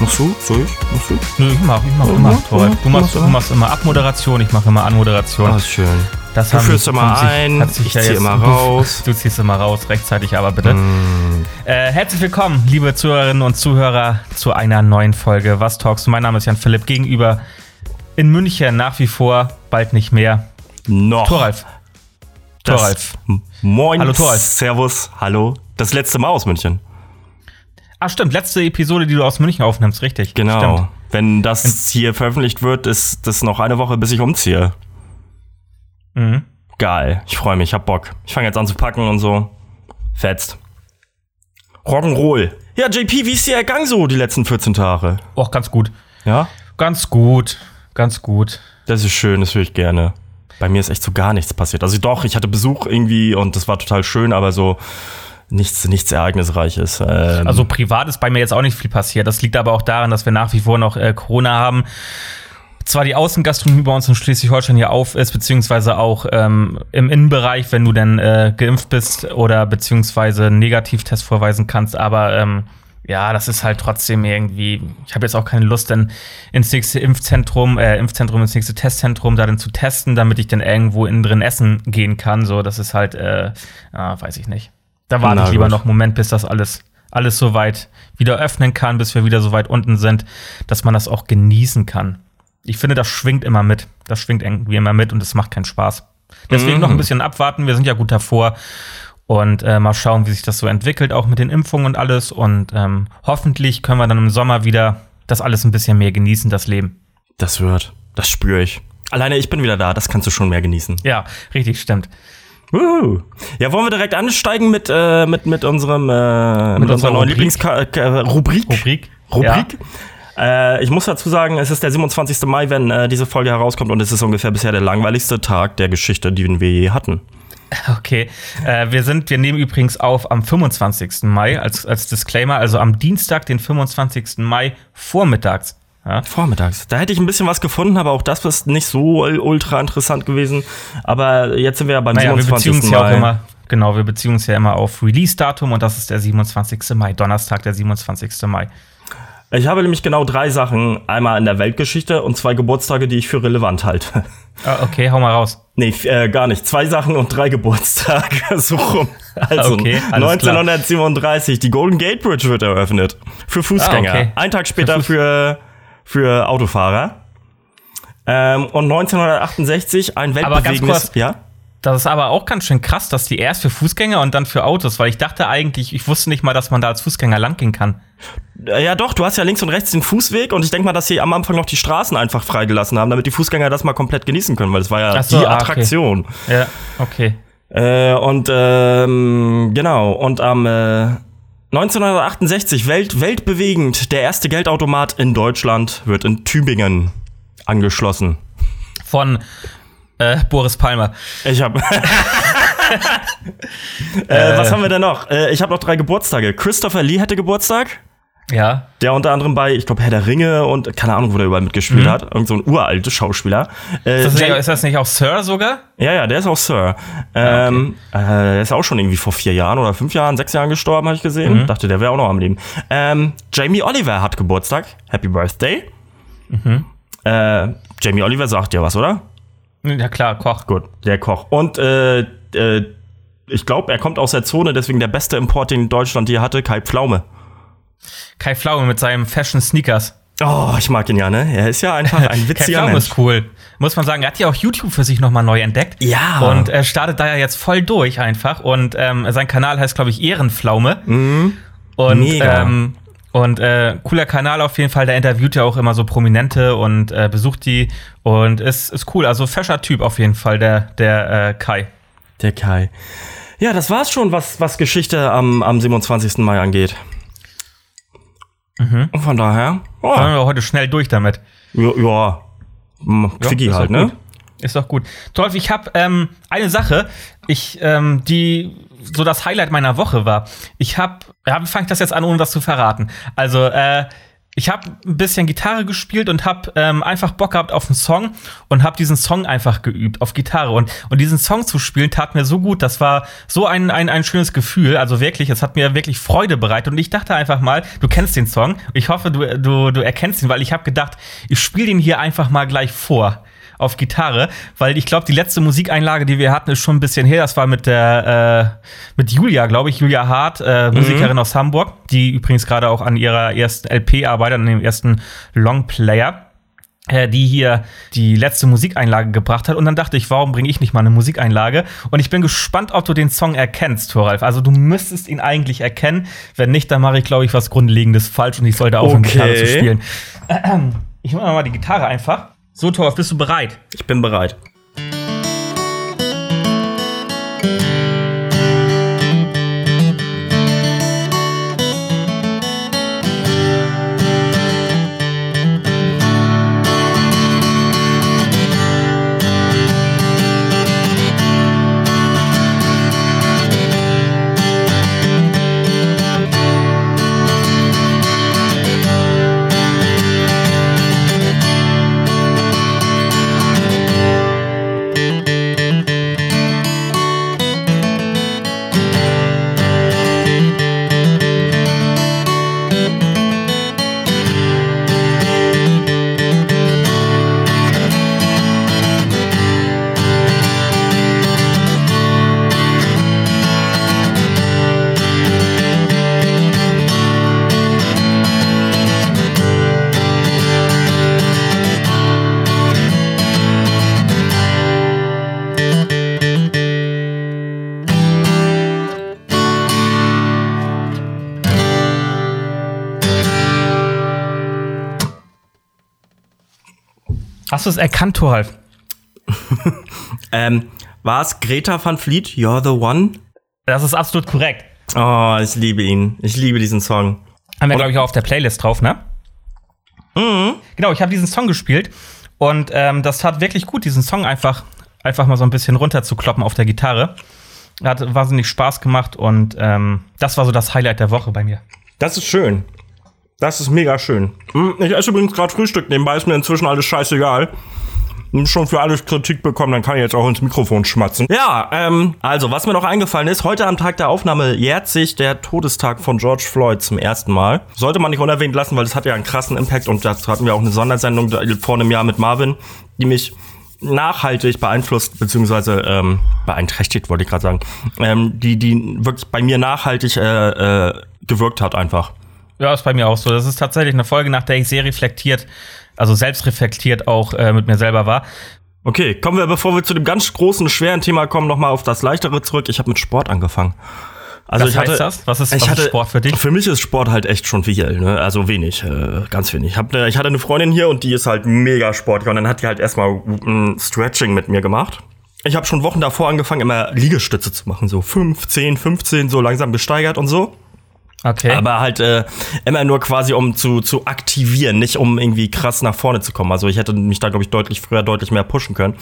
Machst du? Soll ich? Machst du? Nö, ich mach, ich mach Ja, immer. mach, Toll. Du machst, mach, du machst immer Abmoderation, ich mache immer Anmoderation. Ah, ist schön. Das Du führst immer ein, hat sich ich ja zieh jetzt- immer raus. Du ziehst immer raus, rechtzeitig aber bitte. Mm. Äh, herzlich willkommen, liebe Zuhörerinnen und Zuhörer, zu einer neuen Folge Was Talks. Mein Name ist Jan Philipp. Gegenüber in München nach wie vor, bald nicht mehr. Noch. Thoralf. Das- Thoralf. M- Moin. Hallo, Thoralf. Servus. Hallo. Das letzte Mal aus München. Ah, stimmt, letzte Episode, die du aus München aufnimmst, richtig. Genau. Stimmt. Wenn das hier veröffentlicht wird, ist das noch eine Woche, bis ich umziehe. Mhm. Geil. Ich freue mich. Ich hab Bock. Ich fange jetzt an zu packen und so. Fetzt. Rock'n'Roll. Ja, JP, wie ist dir ergangen so die letzten 14 Tage? Och, ganz gut. Ja? Ganz gut. Ganz gut. Das ist schön, das höre ich gerne. Bei mir ist echt so gar nichts passiert. Also doch, ich hatte Besuch irgendwie und das war total schön, aber so nichts, nichts Ereignisreiches. Ähm, Also privat ist bei mir jetzt auch nicht viel passiert. Das liegt aber auch daran, dass wir nach wie vor noch äh, Corona haben. Zwar die Außengastronomie bei uns in Schleswig-Holstein hier auf ist, beziehungsweise auch ähm, im Innenbereich, wenn du denn äh, geimpft bist oder beziehungsweise einen Negativtest vorweisen kannst, aber ähm, ja, das ist halt trotzdem irgendwie, ich habe jetzt auch keine Lust, dann ins nächste Impfzentrum, äh, Impfzentrum, ins nächste Testzentrum da dann zu testen, damit ich dann irgendwo innen drin essen gehen kann. So, das ist halt, äh, ah, weiß ich nicht. Da warte Na ich lieber gut. noch einen Moment, bis das alles, alles soweit wieder öffnen kann, bis wir wieder so weit unten sind, dass man das auch genießen kann. Ich finde, das schwingt immer mit. Das schwingt irgendwie immer mit und es macht keinen Spaß. Deswegen Mhm. noch ein bisschen abwarten. Wir sind ja gut davor. Und äh, mal schauen, wie sich das so entwickelt, auch mit den Impfungen und alles. Und ähm, hoffentlich können wir dann im Sommer wieder das alles ein bisschen mehr genießen, das Leben. das wird. Das spüre ich. Alleine ich bin wieder da, das kannst du schon mehr genießen. Ja, richtig, stimmt. Wuhu. Ja, wollen wir direkt ansteigen mit, äh, mit, mit unserem äh, mit, unserer unserer neuen Rubrik? Lieblingsrubrik? Rubrik. Rubrik. Äh, ich muss dazu sagen, es ist der 27. Mai, wenn äh, diese Folge herauskommt und es ist ungefähr bisher der langweiligste Tag der Geschichte, die wir je hatten. Okay. Äh, wir sind, wir nehmen übrigens auf am 25. Mai als, als Disclaimer, also am Dienstag, den 25. Mai vormittags. Ja. Vormittags. Da hätte ich ein bisschen was gefunden, aber auch das ist nicht so ultra interessant gewesen. Aber jetzt sind wir ja beim Naja, wir beziehen 27. uns ja auch Mai. immer, genau, wir beziehen uns ja immer auf Release-Datum und das ist der 27. Mai, Donnerstag, der 27. Mai. Ich habe nämlich genau drei Sachen. Einmal in der Weltgeschichte und zwei Geburtstage, die ich für relevant halte. Ah, okay, hau mal raus. Nee, äh, gar nicht. Zwei Sachen und drei Geburtstage. so rum. Also Okay, alles 1937, die Golden Gate Bridge wird eröffnet. Für Fußgänger. Ah, okay. Ein Tag später für, für Autofahrer. Ähm, und 1968 ein weltbewegendes... Ja? Das ist aber auch ganz schön krass, dass die erst für Fußgänger und dann für Autos, weil ich dachte eigentlich, ich wusste nicht mal, dass man da als Fußgänger langgehen kann. Äh, Ja, doch, du hast ja links und rechts den Fußweg und ich denke mal, dass sie am Anfang noch die Straßen einfach freigelassen haben, damit die Fußgänger das mal komplett genießen können, weil das war ja so, die ah, okay. Attraktion. Ja, okay. Äh, und ähm, genau, und am äh, 1968, Welt, weltbewegend, der erste Geldautomat in Deutschland wird in Tübingen angeschlossen. Von äh, Boris Palmer. Ich habe. äh, was haben wir denn noch? Äh, ich habe noch drei Geburtstage. Christopher Lee hatte Geburtstag. Ja. Der unter anderem bei, ich glaube, Herr der Ringe und keine Ahnung, wo der überall mitgespielt Mhm. hat. Irgend so ein uralter Schauspieler. Äh, Ist das, nicht, ist das nicht auch Sir sogar? ja, ja, der ist auch Sir. Ah, Ähm, äh, der ist auch schon irgendwie vor vier Jahren oder fünf Jahren, sechs Jahren gestorben, habe ich gesehen. Mhm. Dachte, der wäre auch noch am Leben. Ähm, Jamie Oliver hat Geburtstag. Happy Birthday. Mhm. Äh, Jamie Oliver sagt dir was, oder? Ja klar, Koch. Gut, der Koch. Und äh, äh, ich glaube, er kommt aus der Zone, deswegen der beste Import, den Deutschland je hatte, Kai Pflaume. Kai Pflaume mit seinem Fashion Sneakers. Oh, ich mag ihn ja, ne? Er ist ja einfach ein witziger Mensch. ist cool. Muss man sagen, er hat ja auch YouTube für sich nochmal neu entdeckt. Ja. Und er startet da ja jetzt voll durch einfach. Und ähm, sein Kanal heißt, glaube ich, Ehrenpflaume. Und, Mega. Ähm, und äh, cooler Kanal auf jeden Fall. Der interviewt ja auch immer so Prominente und äh, besucht die. Und ist, ist cool. Also fescher Typ auf jeden Fall, der, der äh, Kai. Der Kai. Ja, das war's schon, was, was Geschichte am, am 27. Mai angeht. Mhm. Und von daher, oh, Waren wir heute schnell durch damit. ja, ja, Quickie ist halt, ne? gut. Ist doch gut. Dolph, ich habe ähm, eine Sache, ich, ähm, die so das Highlight meiner Woche war. Ich habe, ja, wie fange ich das jetzt an, ohne das zu verraten? Also, äh, ich habe ein bisschen Gitarre gespielt und habe ähm, einfach Bock gehabt auf einen Song und habe diesen Song einfach geübt auf Gitarre. Und, und diesen Song zu spielen tat mir so gut. Das war so ein, ein, ein schönes Gefühl. Also wirklich, es hat mir wirklich Freude bereitet. Und ich dachte einfach mal, du kennst den Song. Ich hoffe, du, du, du erkennst ihn, weil ich habe gedacht, ich spiele den hier einfach mal gleich vor auf Gitarre, weil ich glaube, die letzte Musikeinlage, die wir hatten, ist schon ein bisschen her. Das war mit der äh, mit Julia, glaube ich, Julia Hart, äh, mhm. Musikerin aus Hamburg, die übrigens gerade auch an ihrer ersten LP arbeitet, an dem ersten Longplayer äh, die hier die letzte Musikeinlage gebracht hat. Und dann dachte ich, warum bringe ich nicht mal eine Musikeinlage? Und ich bin gespannt, ob du den Song erkennst, Thoralf. Also du müsstest ihn eigentlich erkennen. Wenn nicht, dann mache ich, glaube ich, was Grundlegendes falsch und ich sollte aufhören, okay. Gitarre zu spielen. Ich mache mal die Gitarre einfach. So, Thorf, bist du bereit? Ich bin bereit. Du es erkannt, Thoralf? ähm, war es Greta van Fleet, You're the One? Das ist absolut korrekt. Oh, ich liebe ihn. Ich liebe diesen Song. Haben wir, glaube ich, auch auf der Playlist drauf, ne? Mhm. Genau, ich habe diesen Song gespielt und ähm, das tat wirklich gut, diesen Song einfach, einfach mal so ein bisschen runterzukloppen auf der Gitarre. Hat wahnsinnig Spaß gemacht und ähm, das war so das Highlight der Woche bei mir. Das ist schön. Das ist mega schön. Hm, ich esse übrigens gerade Frühstück, nebenbei ist mir inzwischen alles scheißegal. Schon für alles Kritik bekommen, dann kann ich jetzt auch ins Mikrofon schmatzen. Ja, ähm, also, was mir noch eingefallen ist, heute am Tag der Aufnahme jährt sich der Todestag von George Floyd zum ersten Mal. Sollte man nicht unerwähnt lassen, weil das hat ja einen krassen Impact und dazu hatten wir auch eine Sondersendung vor einem Jahr mit Marvin, die mich nachhaltig beeinflusst, beziehungsweise ähm, beeinträchtigt, wollte ich gerade sagen, ähm, die, die wirklich bei mir nachhaltig äh, äh, gewirkt hat einfach. Ja, ist bei mir auch so. Das ist tatsächlich eine Folge, nach der ich sehr reflektiert, also selbst reflektiert auch äh, mit mir selber war. Okay, kommen wir, bevor wir zu dem ganz großen, schweren Thema kommen, noch mal auf das leichtere zurück. Ich habe mit Sport angefangen. Also was ich hatte, das? Was ist, was hatte, ist Sport für dich? Für mich ist Sport halt echt schon viel, ne? Also wenig, äh, ganz wenig. Ich, hab, ne, ich hatte eine Freundin hier und die ist halt mega sportlich und dann hat die halt erstmal ein Stretching mit mir gemacht. Ich habe schon Wochen davor angefangen, immer Liegestütze zu machen, so 5, 10, 15, so langsam gesteigert und so. Okay. Aber halt äh, immer nur quasi, um zu, zu aktivieren, nicht um irgendwie krass nach vorne zu kommen. Also ich hätte mich da, glaube ich, deutlich früher deutlich mehr pushen können.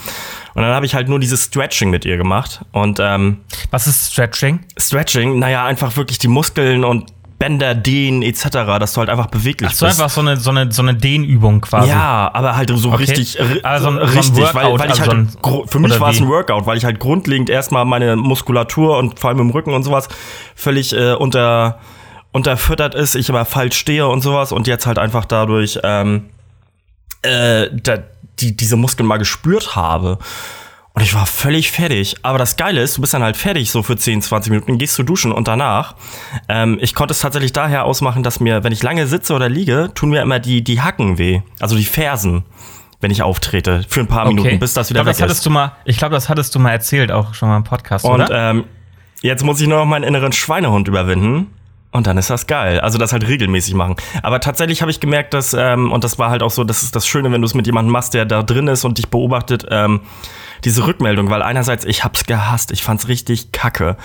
Und dann habe ich halt nur dieses Stretching mit ihr gemacht. Und ähm, Was ist Stretching? Stretching, naja, einfach wirklich die Muskeln und Bänder dehnen etc., dass du halt einfach beweglich Ach so, bist. einfach so eine, so eine, so eine Dehnübung quasi. Ja, aber halt so okay. richtig, also so richtig, so weil, weil ich also halt, so für mich war es ein Workout, weil ich halt grundlegend erstmal meine Muskulatur und vor allem im Rücken und sowas völlig äh, unter unterfüttert ist, ich immer falsch stehe und sowas und jetzt halt einfach dadurch ähm, äh, da, die, diese Muskeln mal gespürt habe. Und ich war völlig fertig. Aber das Geile ist, du bist dann halt fertig so für 10, 20 Minuten, gehst du duschen und danach. Ähm, ich konnte es tatsächlich daher ausmachen, dass mir, wenn ich lange sitze oder liege, tun mir immer die, die Hacken weh. Also die Fersen wenn ich auftrete, für ein paar okay. Minuten, bis das wieder ich glaub, weg das hattest ist. Du mal, ich glaube, das hattest du mal erzählt, auch schon mal im Podcast, und, oder? Ähm, jetzt muss ich nur noch meinen inneren Schweinehund überwinden. Und dann ist das geil. Also das halt regelmäßig machen. Aber tatsächlich habe ich gemerkt, dass, ähm, und das war halt auch so, das ist das Schöne, wenn du es mit jemandem machst, der da drin ist und dich beobachtet, ähm, diese Rückmeldung, weil einerseits, ich hab's gehasst, ich fand's richtig kacke.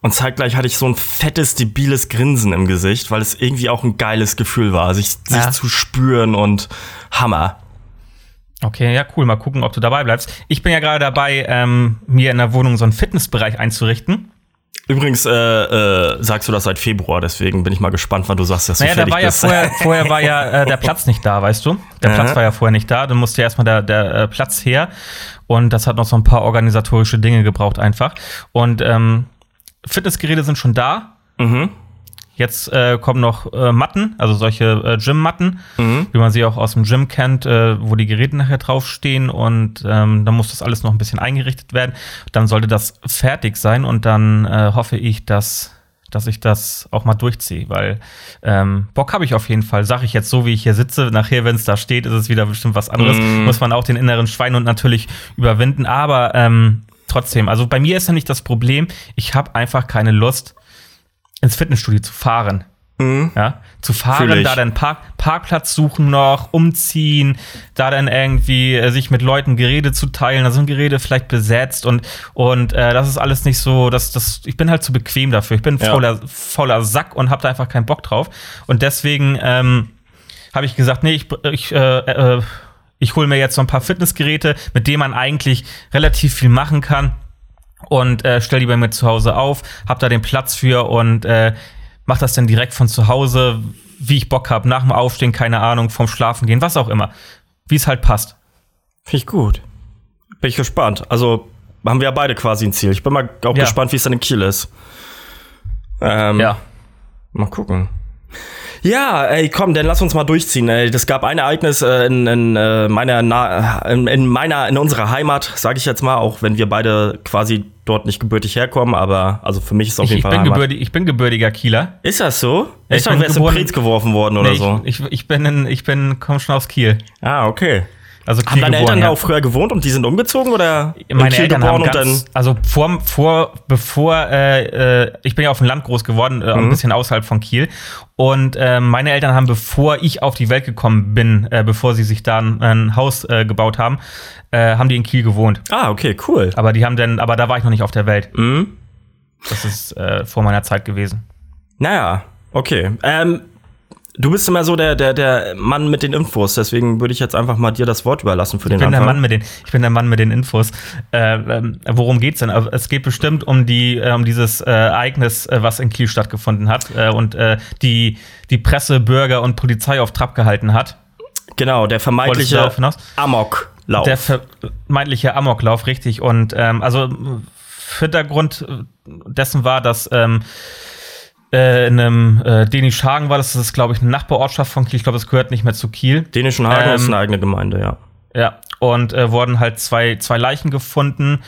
Und zeitgleich hatte ich so ein fettes, debiles Grinsen im Gesicht, weil es irgendwie auch ein geiles Gefühl war, sich, ja. sich zu spüren und Hammer. Okay, ja, cool. Mal gucken, ob du dabei bleibst. Ich bin ja gerade dabei, ähm, mir in der Wohnung so einen Fitnessbereich einzurichten. Übrigens äh, äh, sagst du das seit Februar, deswegen bin ich mal gespannt, wann du sagst, dass naja, du fertig da war bist. ja vorher, vorher war ja äh, der Platz nicht da, weißt du? Der Platz Aha. war ja vorher nicht da, dann musste ja erstmal der, der äh, Platz her und das hat noch so ein paar organisatorische Dinge gebraucht einfach. Und ähm, Fitnessgeräte sind schon da. mhm. Jetzt äh, kommen noch äh, Matten, also solche äh, Gym-Matten, Mhm. wie man sie auch aus dem Gym kennt, äh, wo die Geräte nachher draufstehen und ähm, dann muss das alles noch ein bisschen eingerichtet werden. Dann sollte das fertig sein und dann äh, hoffe ich, dass dass ich das auch mal durchziehe, weil ähm, Bock habe ich auf jeden Fall. Sag ich jetzt so, wie ich hier sitze. Nachher, wenn es da steht, ist es wieder bestimmt was anderes. Mm. Muss man auch den inneren Schweinhund natürlich überwinden. Aber ähm, trotzdem, also bei mir ist ja nicht das Problem. Ich habe einfach keine Lust, ins Fitnessstudio zu fahren. Mhm. Ja, zu fahren, da dann Park, Parkplatz suchen noch, umziehen, da dann irgendwie äh, sich mit Leuten Gerede zu teilen, da sind Gerede vielleicht besetzt und, und äh, das ist alles nicht so, das, das, ich bin halt zu bequem dafür. Ich bin Ja. fauler, fauler Sack und habe da einfach keinen Bock drauf. Und deswegen ähm, habe ich gesagt, nee, ich, ich, äh, äh, ich hole mir jetzt so ein paar Fitnessgeräte, mit denen man eigentlich relativ viel machen kann und äh, stell die bei mir zu Hause auf, hab da den Platz für und äh, mach das dann direkt von zu Hause, wie ich Bock hab, nach dem Aufstehen, keine Ahnung, vom Schlafen gehen, was auch immer. Wie es halt passt. Finde ich gut. Bin ich gespannt. Also haben wir ja beide quasi ein Ziel. Ich bin mal auch Ja. gespannt, wie es dann in Kiel ist. Ähm, Ja. Mal gucken. Ja, ey, komm, dann lass uns mal durchziehen. Ey. Das gab ein Ereignis äh, in, in, äh, meiner, Na in, in meiner, in unserer Heimat, sage ich jetzt mal, auch wenn wir beide quasi dort nicht gebürtig herkommen, aber also für mich ist es auf Ich, jeden ich, Fall bin Heimat. gebürtig, ich bin gebürtiger Kieler. Ist das so? Ich ich dachte, du wärst in Preetz geworfen worden oder Nee, so. ich, ich, ich bin, in, ich bin, komm schon aus Kiel. Ah, okay. Also Haben deine Eltern ja. da auch früher gewohnt und die sind umgezogen oder in Meine Kiel Eltern haben ganz, also vor, vor, bevor, äh, äh, ich bin ja auf dem Land groß geworden, äh, ein Mhm. bisschen außerhalb von Kiel. Und äh, meine Eltern haben, bevor ich auf die Welt gekommen bin, äh, bevor sie sich da ein, ein Haus äh, gebaut haben, haben die in Kiel gewohnt. Ah, okay, cool. Aber die haben dann, aber da war ich noch nicht auf der Welt. Mhm. Das ist vor meiner Zeit gewesen. Naja, okay. Ähm, du bist immer so der, der, der Mann mit den Infos, deswegen würde ich jetzt einfach mal dir das Wort überlassen für den Ich bin, der Anfang. Mann mit den, ich bin der Mann mit den Infos. Äh, ähm, worum geht's denn? Es geht bestimmt um die, äh, um dieses äh, Ereignis, äh, was in Kiel stattgefunden hat äh, und äh, die die Presse, Bürger und Polizei auf Trab gehalten hat. Genau, der vermeintliche? Amoklauf. Der vermeintliche Amoklauf, richtig. Und ähm, also Hintergrund dessen war, dass ähm, äh, in einem äh, Dänisch Hagen war das, das ist, glaube ich, eine Nachbarortschaft von Kiel. Ich glaube, es gehört nicht mehr zu Kiel. Dänischen Hagen Ähm, ist eine eigene Gemeinde, ja. Ja, und äh, wurden halt zwei, zwei Leichen gefunden,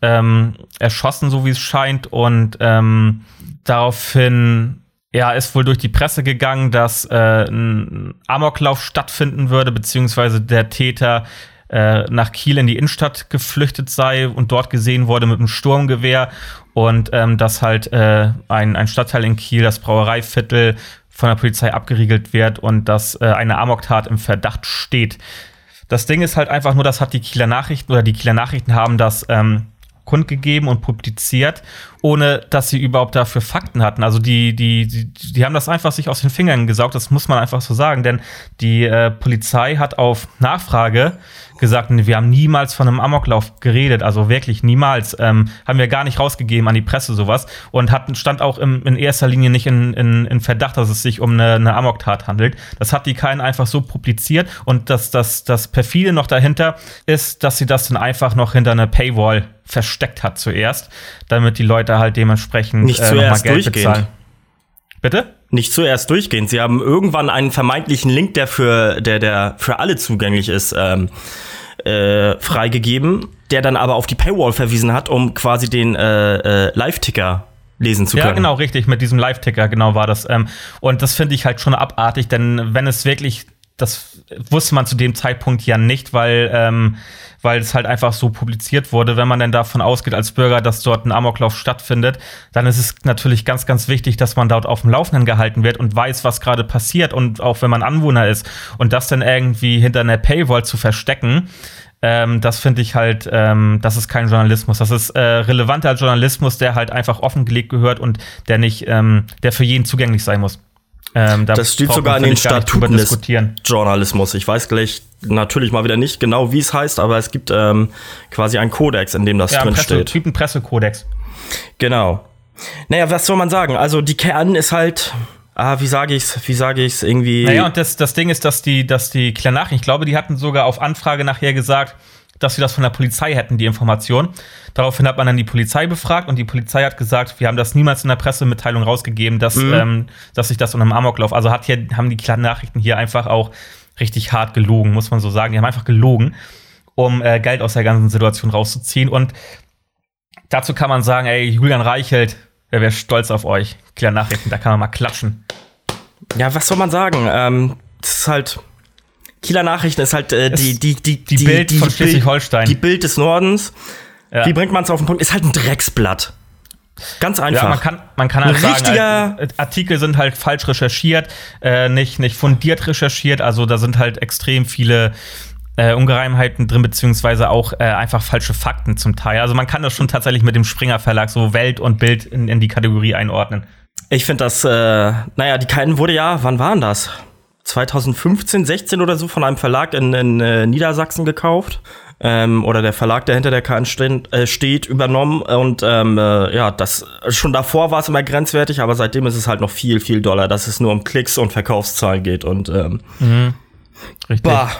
ähm, erschossen, so wie es scheint, und ähm, daraufhin ja, ist wohl durch die Presse gegangen, dass äh, ein Amoklauf stattfinden würde, beziehungsweise der Täter äh, nach Kiel in die Innenstadt geflüchtet sei und dort gesehen wurde mit einem Sturmgewehr und ähm, dass halt äh, ein, ein Stadtteil in Kiel, das Brauereiviertel, von der Polizei abgeriegelt wird und dass äh, eine Amoktat im Verdacht steht. Das Ding ist halt einfach nur, das hat die Kieler Nachrichten oder die Kieler Nachrichten haben das ähm, kundgegeben und publiziert, ohne dass sie überhaupt dafür Fakten hatten. Also die, die, die, die haben das einfach sich aus den Fingern gesaugt, das muss man einfach so sagen, denn die äh, Polizei hat auf Nachfrage gesagt, wir haben niemals von einem Amoklauf geredet, also wirklich niemals, ähm, haben wir gar nicht rausgegeben an die Presse sowas und hatten, stand auch im, in erster Linie nicht in, in, in Verdacht, dass es sich um eine, eine Amoktat handelt. Das hat die keinen einfach so publiziert und das, das, das perfide noch dahinter ist, dass sie das dann einfach noch hinter einer Paywall versteckt hat zuerst, damit die Leute halt dementsprechend Nicht äh, noch mal zuerst Geld durchgehend. bezahlen. Bitte? Nicht zuerst durchgehend. Sie haben irgendwann einen vermeintlichen Link, der für, der, der für alle zugänglich ist, ähm, äh, freigegeben, der dann aber auf die Paywall verwiesen hat, um quasi den äh, äh, Live-Ticker lesen zu können. Ja, genau, richtig, mit diesem Live-Ticker, genau war das. Ähm, und das finde ich halt schon abartig, denn wenn es wirklich, das wusste man zu dem Zeitpunkt ja nicht, weil, ähm, weil es halt einfach so publiziert wurde. Wenn man denn davon ausgeht als Bürger, dass dort ein Amoklauf stattfindet, dann ist es natürlich ganz, ganz wichtig, dass man dort auf dem Laufenden gehalten wird und weiß, was gerade passiert und auch wenn man Anwohner ist. Und das dann irgendwie hinter einer Paywall zu verstecken, ähm, das finde ich halt, ähm, das ist kein Journalismus. Das ist äh, relevanter Journalismus, der halt einfach offengelegt gehört und der nicht, ähm, der für jeden zugänglich sein muss. Ähm, da Das steht sogar in den Statuten des. Journalismus. Ich weiß gleich natürlich mal wieder nicht genau, wie es heißt, aber es gibt ähm, quasi einen Kodex, in dem das Ja, ein drin Presse, steht. Typen Pressekodex. Genau. Naja, was soll man sagen? Also die Kern ist halt, ah, wie sage ich's, wie sage ich's, irgendwie. Naja, und das, das Ding ist, dass die, dass die Klar ich glaube, die hatten sogar auf Anfrage nachher gesagt, dass sie das von der Polizei hätten, die Information. Daraufhin hat man dann die Polizei befragt und die Polizei hat gesagt, wir haben das niemals in der Pressemitteilung rausgegeben, dass, mhm. ähm, dass sich das unter einem Amoklauf. Also hat hier, haben die kleinen Nachrichten hier einfach auch richtig hart gelogen, muss man so sagen. Die haben einfach gelogen, um äh, Geld aus der ganzen Situation rauszuziehen. Und dazu kann man sagen, ey, Julian Reichelt, wer wäre stolz auf euch. Kleine Nachrichten, da kann man mal klatschen. Ja, was soll man sagen? Ähm, das ist halt. Kieler Nachrichten ist halt äh, die, die, die, die, Bild die, von Schleswig-Holstein. Die Bild des Nordens. Ja. Wie bringt man es auf den Punkt? Ist halt ein Drecksblatt. Ganz einfach. Ja, man kann, man kann halt ein sagen, halt, Artikel sind halt falsch recherchiert, äh, nicht, nicht fundiert recherchiert. Also da sind halt extrem viele äh, Ungereimheiten drin, beziehungsweise auch äh, einfach falsche Fakten zum Teil. Also man kann das schon tatsächlich mit dem Springer Verlag so Welt und Bild in, in die Kategorie einordnen. Ich finde das, äh, naja, die Keinen wurde ja, wann waren das? 2015, 16 oder so von einem Verlag in, in äh, Niedersachsen gekauft ähm, oder der Verlag, der hinter der KN steht, äh, steht übernommen. Und ähm, äh, ja, das schon davor war es immer grenzwertig, aber seitdem ist es halt noch viel, viel doller, dass es nur um Klicks und Verkaufszahlen geht. Und ähm, mhm. Richtig. Bah.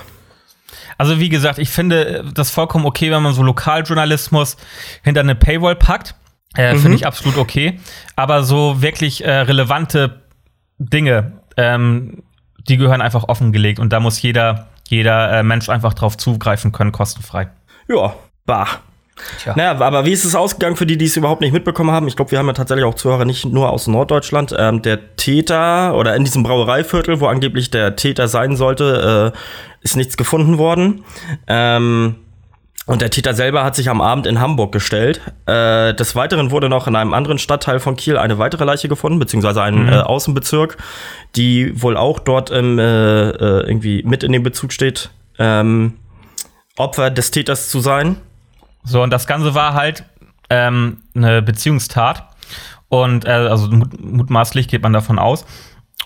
Also wie gesagt, ich finde das vollkommen okay, wenn man so Lokaljournalismus hinter eine Paywall packt. Äh, mhm. Finde ich absolut okay. Aber so wirklich äh, relevante Dinge, ähm, die gehören einfach offengelegt und da muss jeder jeder äh, Mensch einfach drauf zugreifen können, kostenfrei. Ja, bah. Tja. Naja, aber wie ist es ausgegangen für die, die es überhaupt nicht mitbekommen haben? Ich glaube, wir haben ja tatsächlich auch Zuhörer nicht nur aus Norddeutschland. Ähm, der Täter oder in diesem Brauereiviertel, wo angeblich der Täter sein sollte, äh, ist nichts gefunden worden. Ähm, und der Täter selber hat sich am Abend in Hamburg gestellt. Äh, des Weiteren wurde noch in einem anderen Stadtteil von Kiel eine weitere Leiche gefunden, beziehungsweise ein mhm. äh, Außenbezirk, die wohl auch dort im, äh, irgendwie mit in dem Bezug steht, ähm, Opfer des Täters zu sein. So, und das Ganze war halt ähm, eine Beziehungstat. Und äh, also mut mutmaßlich geht man davon aus.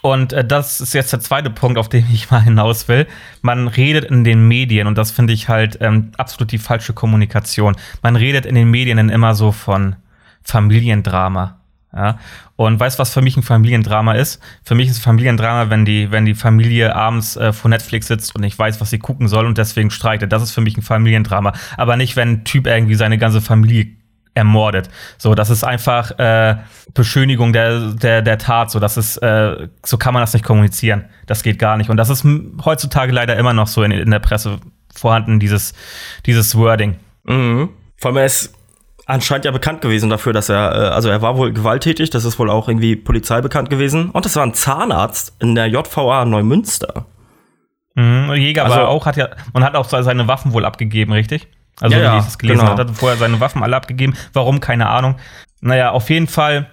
Und äh, das ist jetzt der zweite Punkt, auf den ich mal hinaus will. Man redet in den Medien, und das finde ich halt ähm, absolut die falsche Kommunikation. Man redet in den Medien dann immer so von Familiendrama. Ja? Und weißt du, was für mich ein Familiendrama ist? Für mich ist Familiendrama, wenn die, wenn die Familie abends äh, vor Netflix sitzt und nicht weiß, was sie gucken soll und deswegen streitet. Das ist für mich ein Familiendrama. Aber nicht, wenn ein Typ irgendwie seine ganze Familie ermordet. So, das ist einfach äh, Beschönigung der, der, der Tat. So, das ist, äh, so kann man das nicht kommunizieren. Das geht gar nicht. Und das ist heutzutage leider immer noch so in, in der Presse vorhanden, dieses, dieses Wording. Mhm. Vor allem er ist anscheinend ja bekannt gewesen dafür, dass er, äh, also er war wohl gewalttätig, das ist wohl auch irgendwie Polizei bekannt gewesen. Und das war ein Zahnarzt in der JVA Neumünster. Mhm, Jäger also, aber auch, hat ja, man hat auch seine Waffen wohl abgegeben, richtig? Also, ja, wie ich es gelesen genau. hat, hat vorher seine Waffen alle abgegeben. Warum? Keine Ahnung. Naja, auf jeden Fall,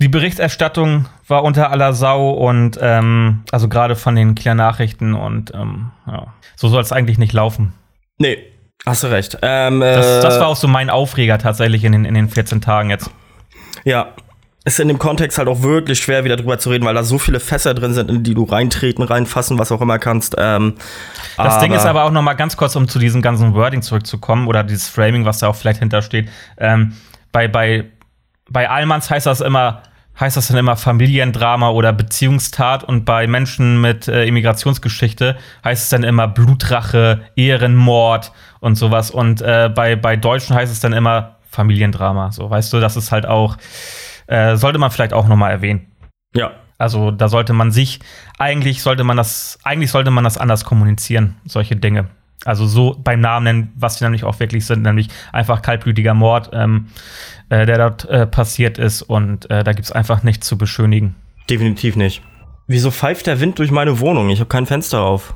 die Berichterstattung war unter aller Sau und ähm, also gerade von den Kieler Nachrichten und ähm, ja, so soll es eigentlich nicht laufen. Nee, hast du recht. Ähm, das, das, war auch so mein Aufreger tatsächlich in den, in den 14 Tagen jetzt. Ja, ist in dem Kontext halt auch wirklich schwer, wieder drüber zu reden, weil da so viele Fässer drin sind, in die du reintreten, reinfassen, was auch immer kannst. Ähm, das Ding ist aber auch noch mal ganz kurz, um zu diesem ganzen Wording zurückzukommen oder dieses Framing, was da auch vielleicht hintersteht. Ähm, bei, bei, bei Allmanns heißt das immer, heißt das dann immer Familiendrama oder Beziehungstat und bei Menschen mit äh, Immigrationsgeschichte heißt es dann immer Blutrache, Ehrenmord und sowas. Und äh, bei, bei Deutschen heißt es dann immer Familiendrama. So, weißt du, das ist halt auch äh, sollte man vielleicht auch nochmal erwähnen. Ja. Also da sollte man sich, eigentlich sollte man das, eigentlich sollte man das anders kommunizieren, solche Dinge. Also so beim Namen nennen, was die nämlich auch wirklich sind, nämlich einfach kaltblütiger Mord, ähm, äh, der dort äh, passiert ist und äh, da gibt es einfach nichts zu beschönigen. Definitiv nicht. Wieso pfeift der Wind durch meine Wohnung? Ich habe kein Fenster auf.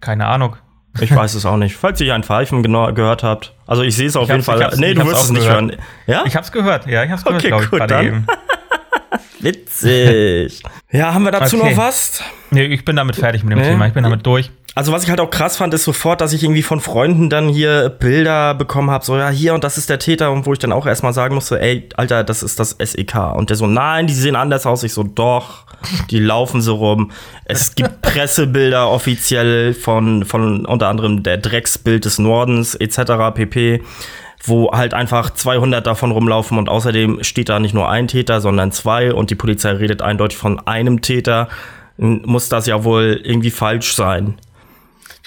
Keine Ahnung. Ich weiß es auch nicht. Falls ihr ein Pfeifen genau gehört habt. Also ich sehe es auf jeden Fall. Nee, du wirst es nicht gehört. hören. Ja? Ich hab's gehört. Ja, ich hab's gehört, okay, ich, gut, dann. eben. Witzig. ja, haben wir dazu okay. noch was? Nee, ich bin damit fertig mit dem nee. Thema. Ich bin damit durch. Also was ich halt auch krass fand, ist sofort, dass ich irgendwie von Freunden dann hier Bilder bekommen habe, so ja, hier und das ist der Täter und wo ich dann auch erstmal sagen musste, ey, Alter, das ist das SEK. Und der so, nein, die sehen anders aus. Ich so, doch, die laufen so rum. Es gibt Pressebilder offiziell von, von unter anderem der Drecksbild des Nordens etc. pp. wo halt einfach 200 davon rumlaufen und außerdem steht da nicht nur ein Täter, sondern zwei und die Polizei redet eindeutig von einem Täter, muss das ja wohl irgendwie falsch sein.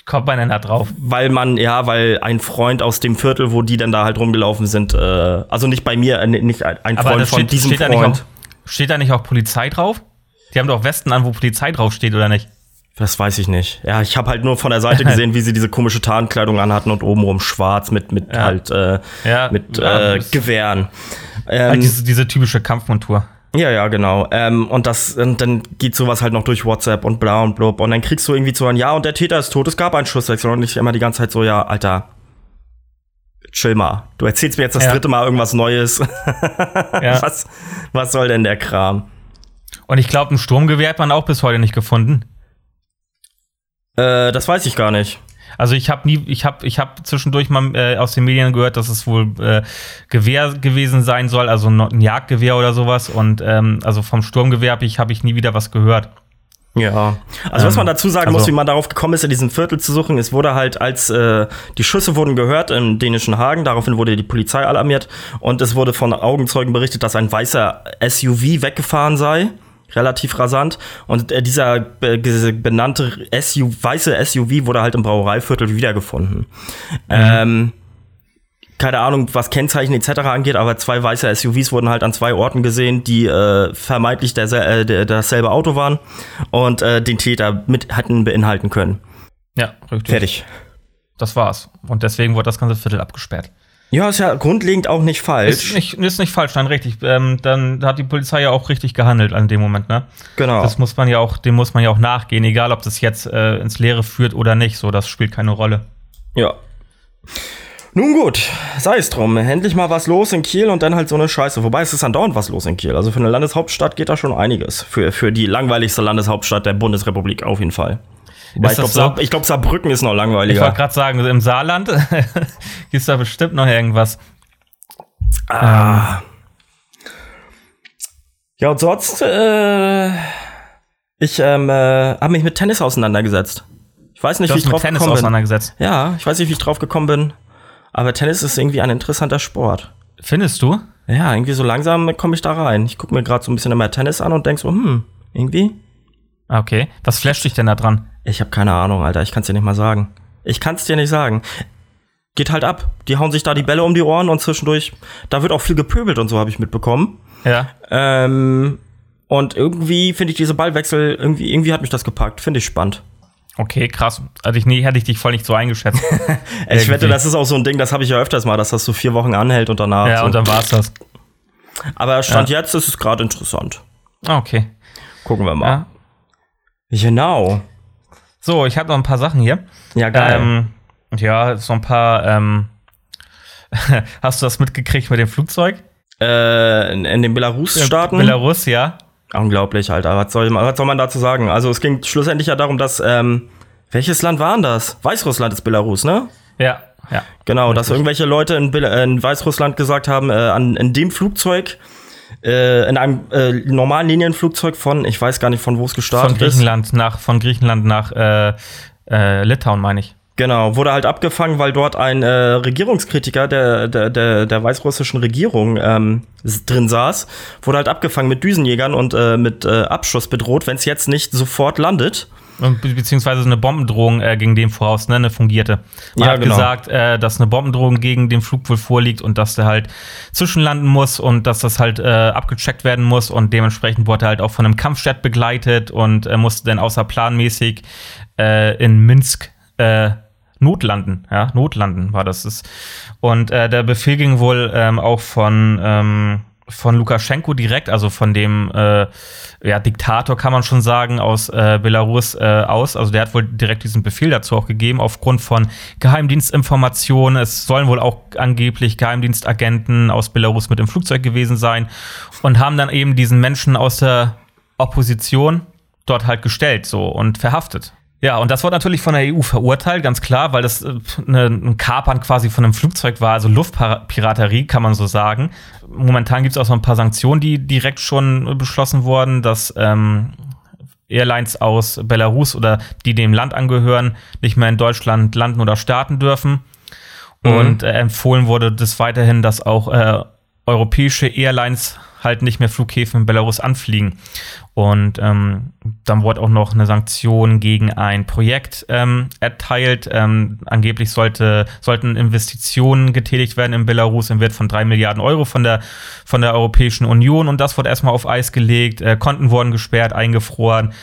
Kommt man denn da drauf? Weil man, ja, weil ein Freund aus dem Viertel, wo die dann da halt rumgelaufen sind, äh, also nicht bei mir, äh, nicht ein Aber Freund das von steht, diesem steht, da nicht Freund. auch, steht da nicht auch Polizei drauf? Die haben doch Westen an, wo Polizei draufsteht, oder nicht? Das weiß ich nicht. Ja, ich habe halt nur von der Seite gesehen, wie sie diese komische Tarnkleidung anhatten und obenrum schwarz mit, mit Ja. halt, äh, Ja, mit äh, Gewehren. Halt Ähm, diese, diese typische Kampfmontur. Ja, ja, genau. Ähm, und das, und dann geht sowas halt noch durch WhatsApp und bla und blub. Und dann kriegst du irgendwie zu hören, ja, und der Täter ist tot, es gab einen Schusswechsel. Und ich immer die ganze Zeit so, ja, Alter, chill mal. Du erzählst mir jetzt das Ja. dritte Mal irgendwas Neues. Ja. was, was soll denn der Kram? Und ich glaube, ein Sturmgewehr hat man auch bis heute nicht gefunden. Äh, das weiß ich gar nicht. Also ich habe nie, ich habe, ich habe zwischendurch mal äh, aus den Medien gehört, dass es wohl äh, Gewehr gewesen sein soll, also ein Jagdgewehr oder sowas. Und ähm, also vom Sturmgewehr habe ich, habe ich nie wieder was gehört. Ja, also was Ähm, man dazu sagen muss, also- wie man darauf gekommen ist, in diesem Viertel zu suchen, es wurde halt, als äh, die Schüsse wurden gehört im dänischen Hagen, daraufhin wurde die Polizei alarmiert und es wurde von Augenzeugen berichtet, dass ein weißer SUV weggefahren sei, relativ rasant und äh, dieser benannte SUV, weiße SUV wurde halt im Brauereiviertel wiedergefunden. Ähm, keine Ahnung, was Kennzeichen etc. angeht, aber zwei weiße SUVs wurden halt an zwei Orten gesehen, die äh, vermeintlich derse äh, der, dasselbe Auto waren und äh, den Täter mit hatten beinhalten können. Ja, richtig. Fertig. Das war's. Und deswegen wurde das ganze Viertel abgesperrt. Ja, ist ja grundlegend auch nicht Ist falsch. nicht, ist nicht falsch, dann richtig. Ähm, dann hat die Polizei ja auch richtig gehandelt an dem Moment, ne? genau. Das muss man ja auch, dem muss man ja auch nachgehen, egal ob das jetzt äh, ins Leere führt oder nicht. So, das spielt keine Rolle. Ja. Nun gut, sei es drum. Endlich mal was los in Kiel und dann halt so eine Scheiße. Wobei es ist andauernd was los in Kiel. Also für eine Landeshauptstadt geht da schon einiges. Für, für die langweiligste Landeshauptstadt der Bundesrepublik auf jeden Fall. Wobei ich glaube, so? ich glaub, Saarbrücken ist noch Ich langweiliger. wollte gerade sagen, im Saarland gibt's da bestimmt noch irgendwas. Ah. Ja, und sonst, äh, ich ähm, äh, habe mich mit Tennis auseinandergesetzt. Ich weiß nicht, Du wie ich mit drauf Tennis gekommen bin. auseinandergesetzt. Ja, ich weiß nicht, wie ich drauf gekommen bin. Aber Tennis ist irgendwie ein interessanter Sport. Findest du? Ja, irgendwie so langsam komme ich da rein. Ich gucke mir gerade so ein bisschen immer Tennis an und denk so, hm, irgendwie? Okay. Was flasht dich denn da dran? Ich habe keine Ahnung, Alter. Ich kann's dir nicht mal sagen. Ich kann's dir nicht sagen. Geht halt ab. Die hauen sich da die Bälle um die Ohren und zwischendurch, da wird auch viel gepöbelt und so, habe ich mitbekommen. Ja. Ähm, und irgendwie finde ich diese Ballwechsel, irgendwie, irgendwie hat mich das gepackt. Finde ich spannend. Okay, krass. Also ich, nee, hätte ich dich voll nicht so eingeschätzt. Ich wette, das ist auch so ein Ding, das habe ich ja öfters mal, dass das so vier Wochen anhält und danach. ja, so. und dann war's das. Aber Stand jetzt ist es gerade interessant. Ah, Okay. Gucken wir mal. Ja. Genau. So, ich habe noch ein paar Sachen hier. Ja, geil. Ähm, ja, so ein paar. Ähm, hast du das mitgekriegt mit dem Flugzeug? äh, in, in den Belarus-Staaten. Belarus, ja. Unglaublich, Alter. Was soll, was soll man dazu sagen? Also, es ging schlussendlich ja darum, dass. Ähm, welches Land war denn das? Weißrussland ist Belarus, ne? Ja, ja. Genau, dass irgendwelche Leute in, äh, in Weißrussland gesagt haben, äh, an, in dem Flugzeug, äh, in einem äh, normalen Linienflugzeug von, ich weiß gar nicht, von wo es gestartet Von ist. Griechenland nach, von Griechenland nach äh, äh, Litauen, meine ich. Genau, wurde halt abgefangen, weil dort ein äh, Regierungskritiker der, der, der, der weißrussischen Regierung ähm, drin saß, wurde halt abgefangen mit Düsenjägern und äh, mit äh, Abschuss bedroht, wenn es jetzt nicht sofort landet. Beziehungsweise eine Bombendrohung äh, gegen den voraus, ne, eine fungierte. Man Ja, hat genau. gesagt, äh, dass eine Bombendrohung gegen den Flug wohl vorliegt und dass der halt zwischenlanden muss und dass das halt äh, abgecheckt werden muss und dementsprechend wurde er halt auch von einem Kampfjet begleitet und äh, musste dann außerplanmäßig äh, in Minsk äh, notlanden. Ja, notlanden war das. das. Und äh, der Befehl ging wohl ähm, auch von ähm, von Lukaschenko direkt, also von dem äh, ja, Diktator kann man schon sagen, aus äh, Belarus äh, aus. Also der hat wohl direkt diesen Befehl dazu auch gegeben, aufgrund von Geheimdienstinformationen. Es sollen wohl auch angeblich Geheimdienstagenten aus Belarus mit im Flugzeug gewesen sein und haben dann eben diesen Menschen aus der Opposition dort halt gestellt so und verhaftet. Ja, und das wurde natürlich von der EU verurteilt, ganz klar, weil das äh, ne, ein Kapern quasi von einem Flugzeug war, also Luftpiraterie, kann man so sagen. Momentan gibt es auch so ein paar Sanktionen, die direkt schon beschlossen wurden, dass ähm, Airlines aus Belarus oder die dem Land angehören, nicht mehr in Deutschland landen oder starten dürfen. Mhm. Und äh, empfohlen wurde des weiterhin, dass auch äh, europäische Airlines halt nicht mehr Flughäfen in Belarus anfliegen. Und ähm, dann wurde auch noch eine Sanktion gegen ein Projekt ähm, erteilt. Ähm, angeblich sollte, sollten Investitionen getätigt werden in Belarus im Wert von drei Milliarden Euro von der, von der Europäischen Union. Und das wurde erstmal auf Eis gelegt. Äh, Konten wurden gesperrt, eingefroren.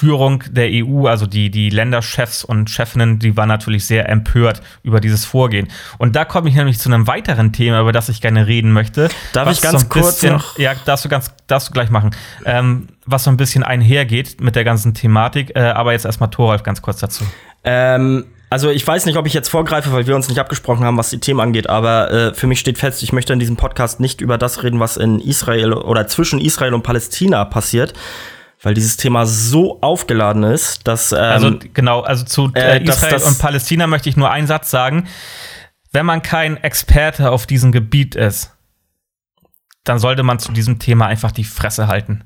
Führung der EU, also die, die Länderchefs und Chefinnen, die waren natürlich sehr empört über dieses Vorgehen. Und da komme ich nämlich zu einem weiteren Thema, über das ich gerne reden möchte. Darf ich ganz so kurz bisschen, noch? Ja, darfst du ganz, darfst du gleich machen. Ähm, was so ein bisschen einhergeht mit der ganzen Thematik. Äh, aber jetzt erstmal Thoralf ganz kurz dazu. Ähm also ich weiß nicht, ob ich jetzt vorgreife, weil wir uns nicht abgesprochen haben, was die Themen angeht, aber äh, für mich steht fest, ich möchte in diesem Podcast nicht über das reden, was in Israel oder zwischen Israel und Palästina passiert, weil dieses Thema so aufgeladen ist, dass. Ähm, also genau, also zu äh, äh Israel das, das und Palästina möchte ich nur einen Satz sagen. Wenn man kein Experte auf diesem Gebiet ist, dann sollte man zu diesem Thema einfach die Fresse halten.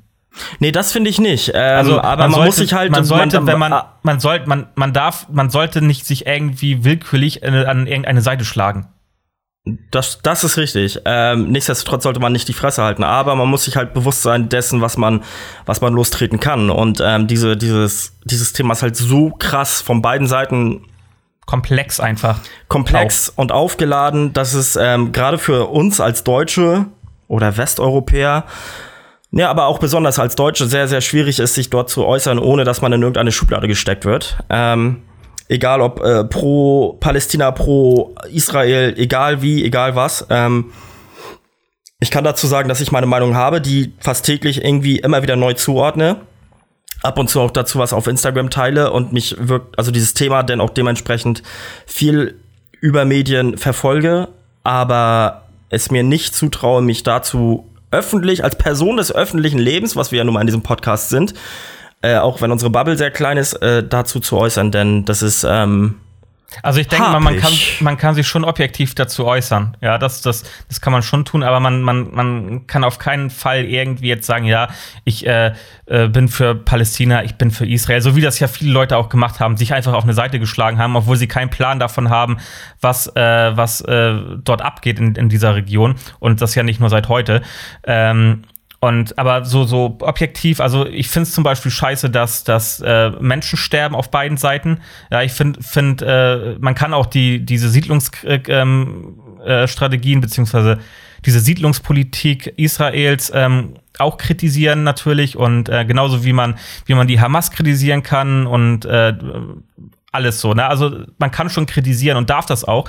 Nee, das finde ich nicht. Ähm, also, aber man, man sollte, muss sich halt. Man sollte, man, wenn man, man sollte, man, man darf, man sollte nicht sich irgendwie willkürlich an irgendeine Seite schlagen. Das, das ist richtig. Ähm, nichtsdestotrotz sollte man nicht die Fresse halten, aber man muss sich halt bewusst sein dessen, was man, was man lostreten kann. Und ähm, diese, dieses, dieses Thema ist halt so krass von beiden Seiten komplex einfach. Komplex auch. und aufgeladen, dass es ähm, gerade für uns als Deutsche oder Westeuropäer, ja, aber auch besonders als Deutsche sehr, sehr schwierig ist, sich dort zu äußern, ohne dass man in irgendeine Schublade gesteckt wird. Ähm, egal ob äh, pro Palästina, pro Israel, egal wie, egal was. Ähm, ich kann dazu sagen, dass ich meine Meinung habe, die fast täglich irgendwie immer wieder neu zuordne. Ab und zu auch dazu was auf Instagram teile und mich wirkt, also dieses Thema denn auch dementsprechend viel über Medien verfolge, aber es mir nicht zutraue, mich dazu öffentlich, als Person des öffentlichen Lebens, was wir ja nun mal in diesem Podcast sind, äh, auch wenn unsere Bubble sehr klein ist, äh, dazu zu äußern, denn das ist. Ähm, also ich denke mal, man kann, man kann sich schon objektiv dazu äußern. Ja, das, das, das kann man schon tun, aber man, man, man kann auf keinen Fall irgendwie jetzt sagen, ja, ich äh, äh, bin für Palästina, ich bin für Israel, so wie das ja viele Leute auch gemacht haben, sich einfach auf eine Seite geschlagen haben, obwohl sie keinen Plan davon haben, was, äh, was äh, dort abgeht in, in dieser Region. Und das ja nicht nur seit heute. Ähm, und aber so, so objektiv, also ich finde es zum Beispiel scheiße, dass, dass äh, Menschen sterben auf beiden Seiten. Ja, ich finde, find, äh, man kann auch die, diese Siedlungsstrategien äh, ähm, äh beziehungsweise diese Siedlungspolitik Israels ähm, auch kritisieren natürlich und äh, genauso wie man, wie man die Hamas kritisieren kann und äh, alles so. Ne? Also man kann schon kritisieren und darf das auch.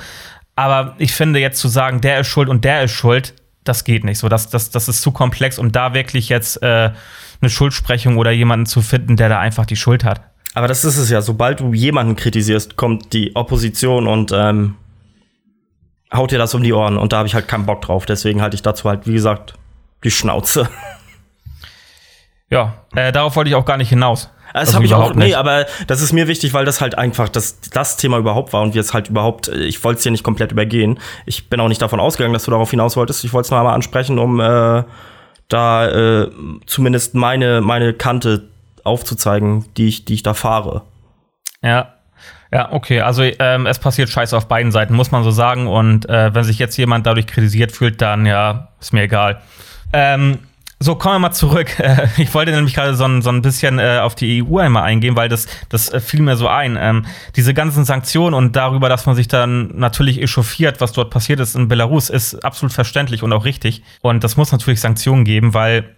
Aber ich finde jetzt zu sagen, der ist schuld und der ist schuld, das geht nicht. So, das, das, das ist zu komplex, um da wirklich jetzt äh, eine Schuldsprechung oder jemanden zu finden, der da einfach die Schuld hat. Aber das ist es ja. Sobald du jemanden kritisierst, kommt die Opposition und ähm, haut dir das um die Ohren. Und da habe ich halt keinen Bock drauf. Deswegen halte ich dazu halt, wie gesagt, die Schnauze. Ja, äh, darauf wollte ich auch gar nicht hinaus. Das also habe ich auch, nee, nicht. aber das ist mir wichtig, weil das halt einfach das, das Thema überhaupt war und wir es halt überhaupt, ich wollte es hier nicht komplett übergehen. Ich bin auch nicht davon ausgegangen, dass du darauf hinaus wolltest. Ich wollte es noch einmal ansprechen, um äh, da äh, zumindest meine, meine Kante aufzuzeigen, die ich, die ich da fahre. Ja, ja, okay. Also ähm, es passiert Scheiße auf beiden Seiten, muss man so sagen. Und äh, wenn sich jetzt jemand dadurch kritisiert fühlt, dann ja, ist mir egal. Ähm, so, kommen wir mal zurück. Ich wollte nämlich gerade so, ein, so ein bisschen äh, auf die EU einmal eingehen, weil das, das äh, fiel mir so ein. Ähm, diese ganzen Sanktionen und darüber, dass man sich dann natürlich echauffiert, was dort passiert ist in Belarus, ist absolut verständlich und auch richtig. Und das muss natürlich Sanktionen geben, weil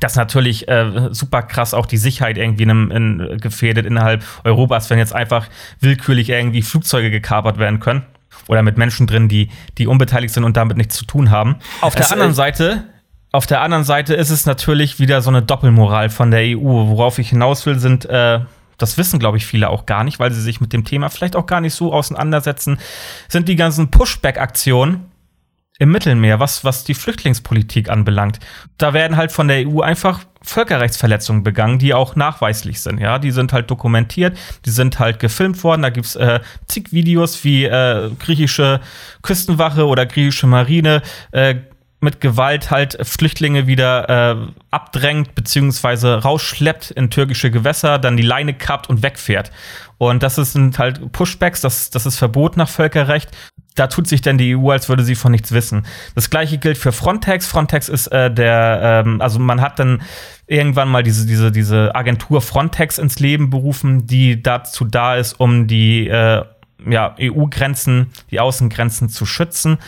das natürlich äh, super krass auch die Sicherheit irgendwie in in, gefährdet innerhalb Europas, wenn jetzt einfach willkürlich irgendwie Flugzeuge gekapert werden können. Oder mit Menschen drin, die, die unbeteiligt sind und damit nichts zu tun haben. Auf der anderen Seite auf der anderen Seite ist es natürlich wieder so eine Doppelmoral von der EU. Worauf ich hinaus will, sind, äh, das wissen, glaube ich, viele auch gar nicht, weil sie sich mit dem Thema vielleicht auch gar nicht so auseinandersetzen, sind die ganzen Pushback-Aktionen im Mittelmeer, was, was die Flüchtlingspolitik anbelangt. Da werden halt von der EU einfach Völkerrechtsverletzungen begangen, die auch nachweislich sind. Ja, die sind halt dokumentiert, die sind halt gefilmt worden. Da gibt's äh, zig Videos, wie äh, griechische Küstenwache oder griechische Marine äh, mit Gewalt halt Flüchtlinge wieder äh, abdrängt beziehungsweise rausschleppt in türkische Gewässer, dann die Leine kappt und wegfährt. Und das sind halt Pushbacks, das, das ist Verbot nach Völkerrecht. da tut sich denn die EU, als würde sie von nichts wissen. Das gleiche gilt für Frontex. Frontex ist äh, der, ähm, also man hat dann irgendwann mal diese, diese, diese Agentur Frontex ins Leben berufen, die dazu da ist, um die äh, ja, EU-Grenzen, die Außengrenzen zu schützen.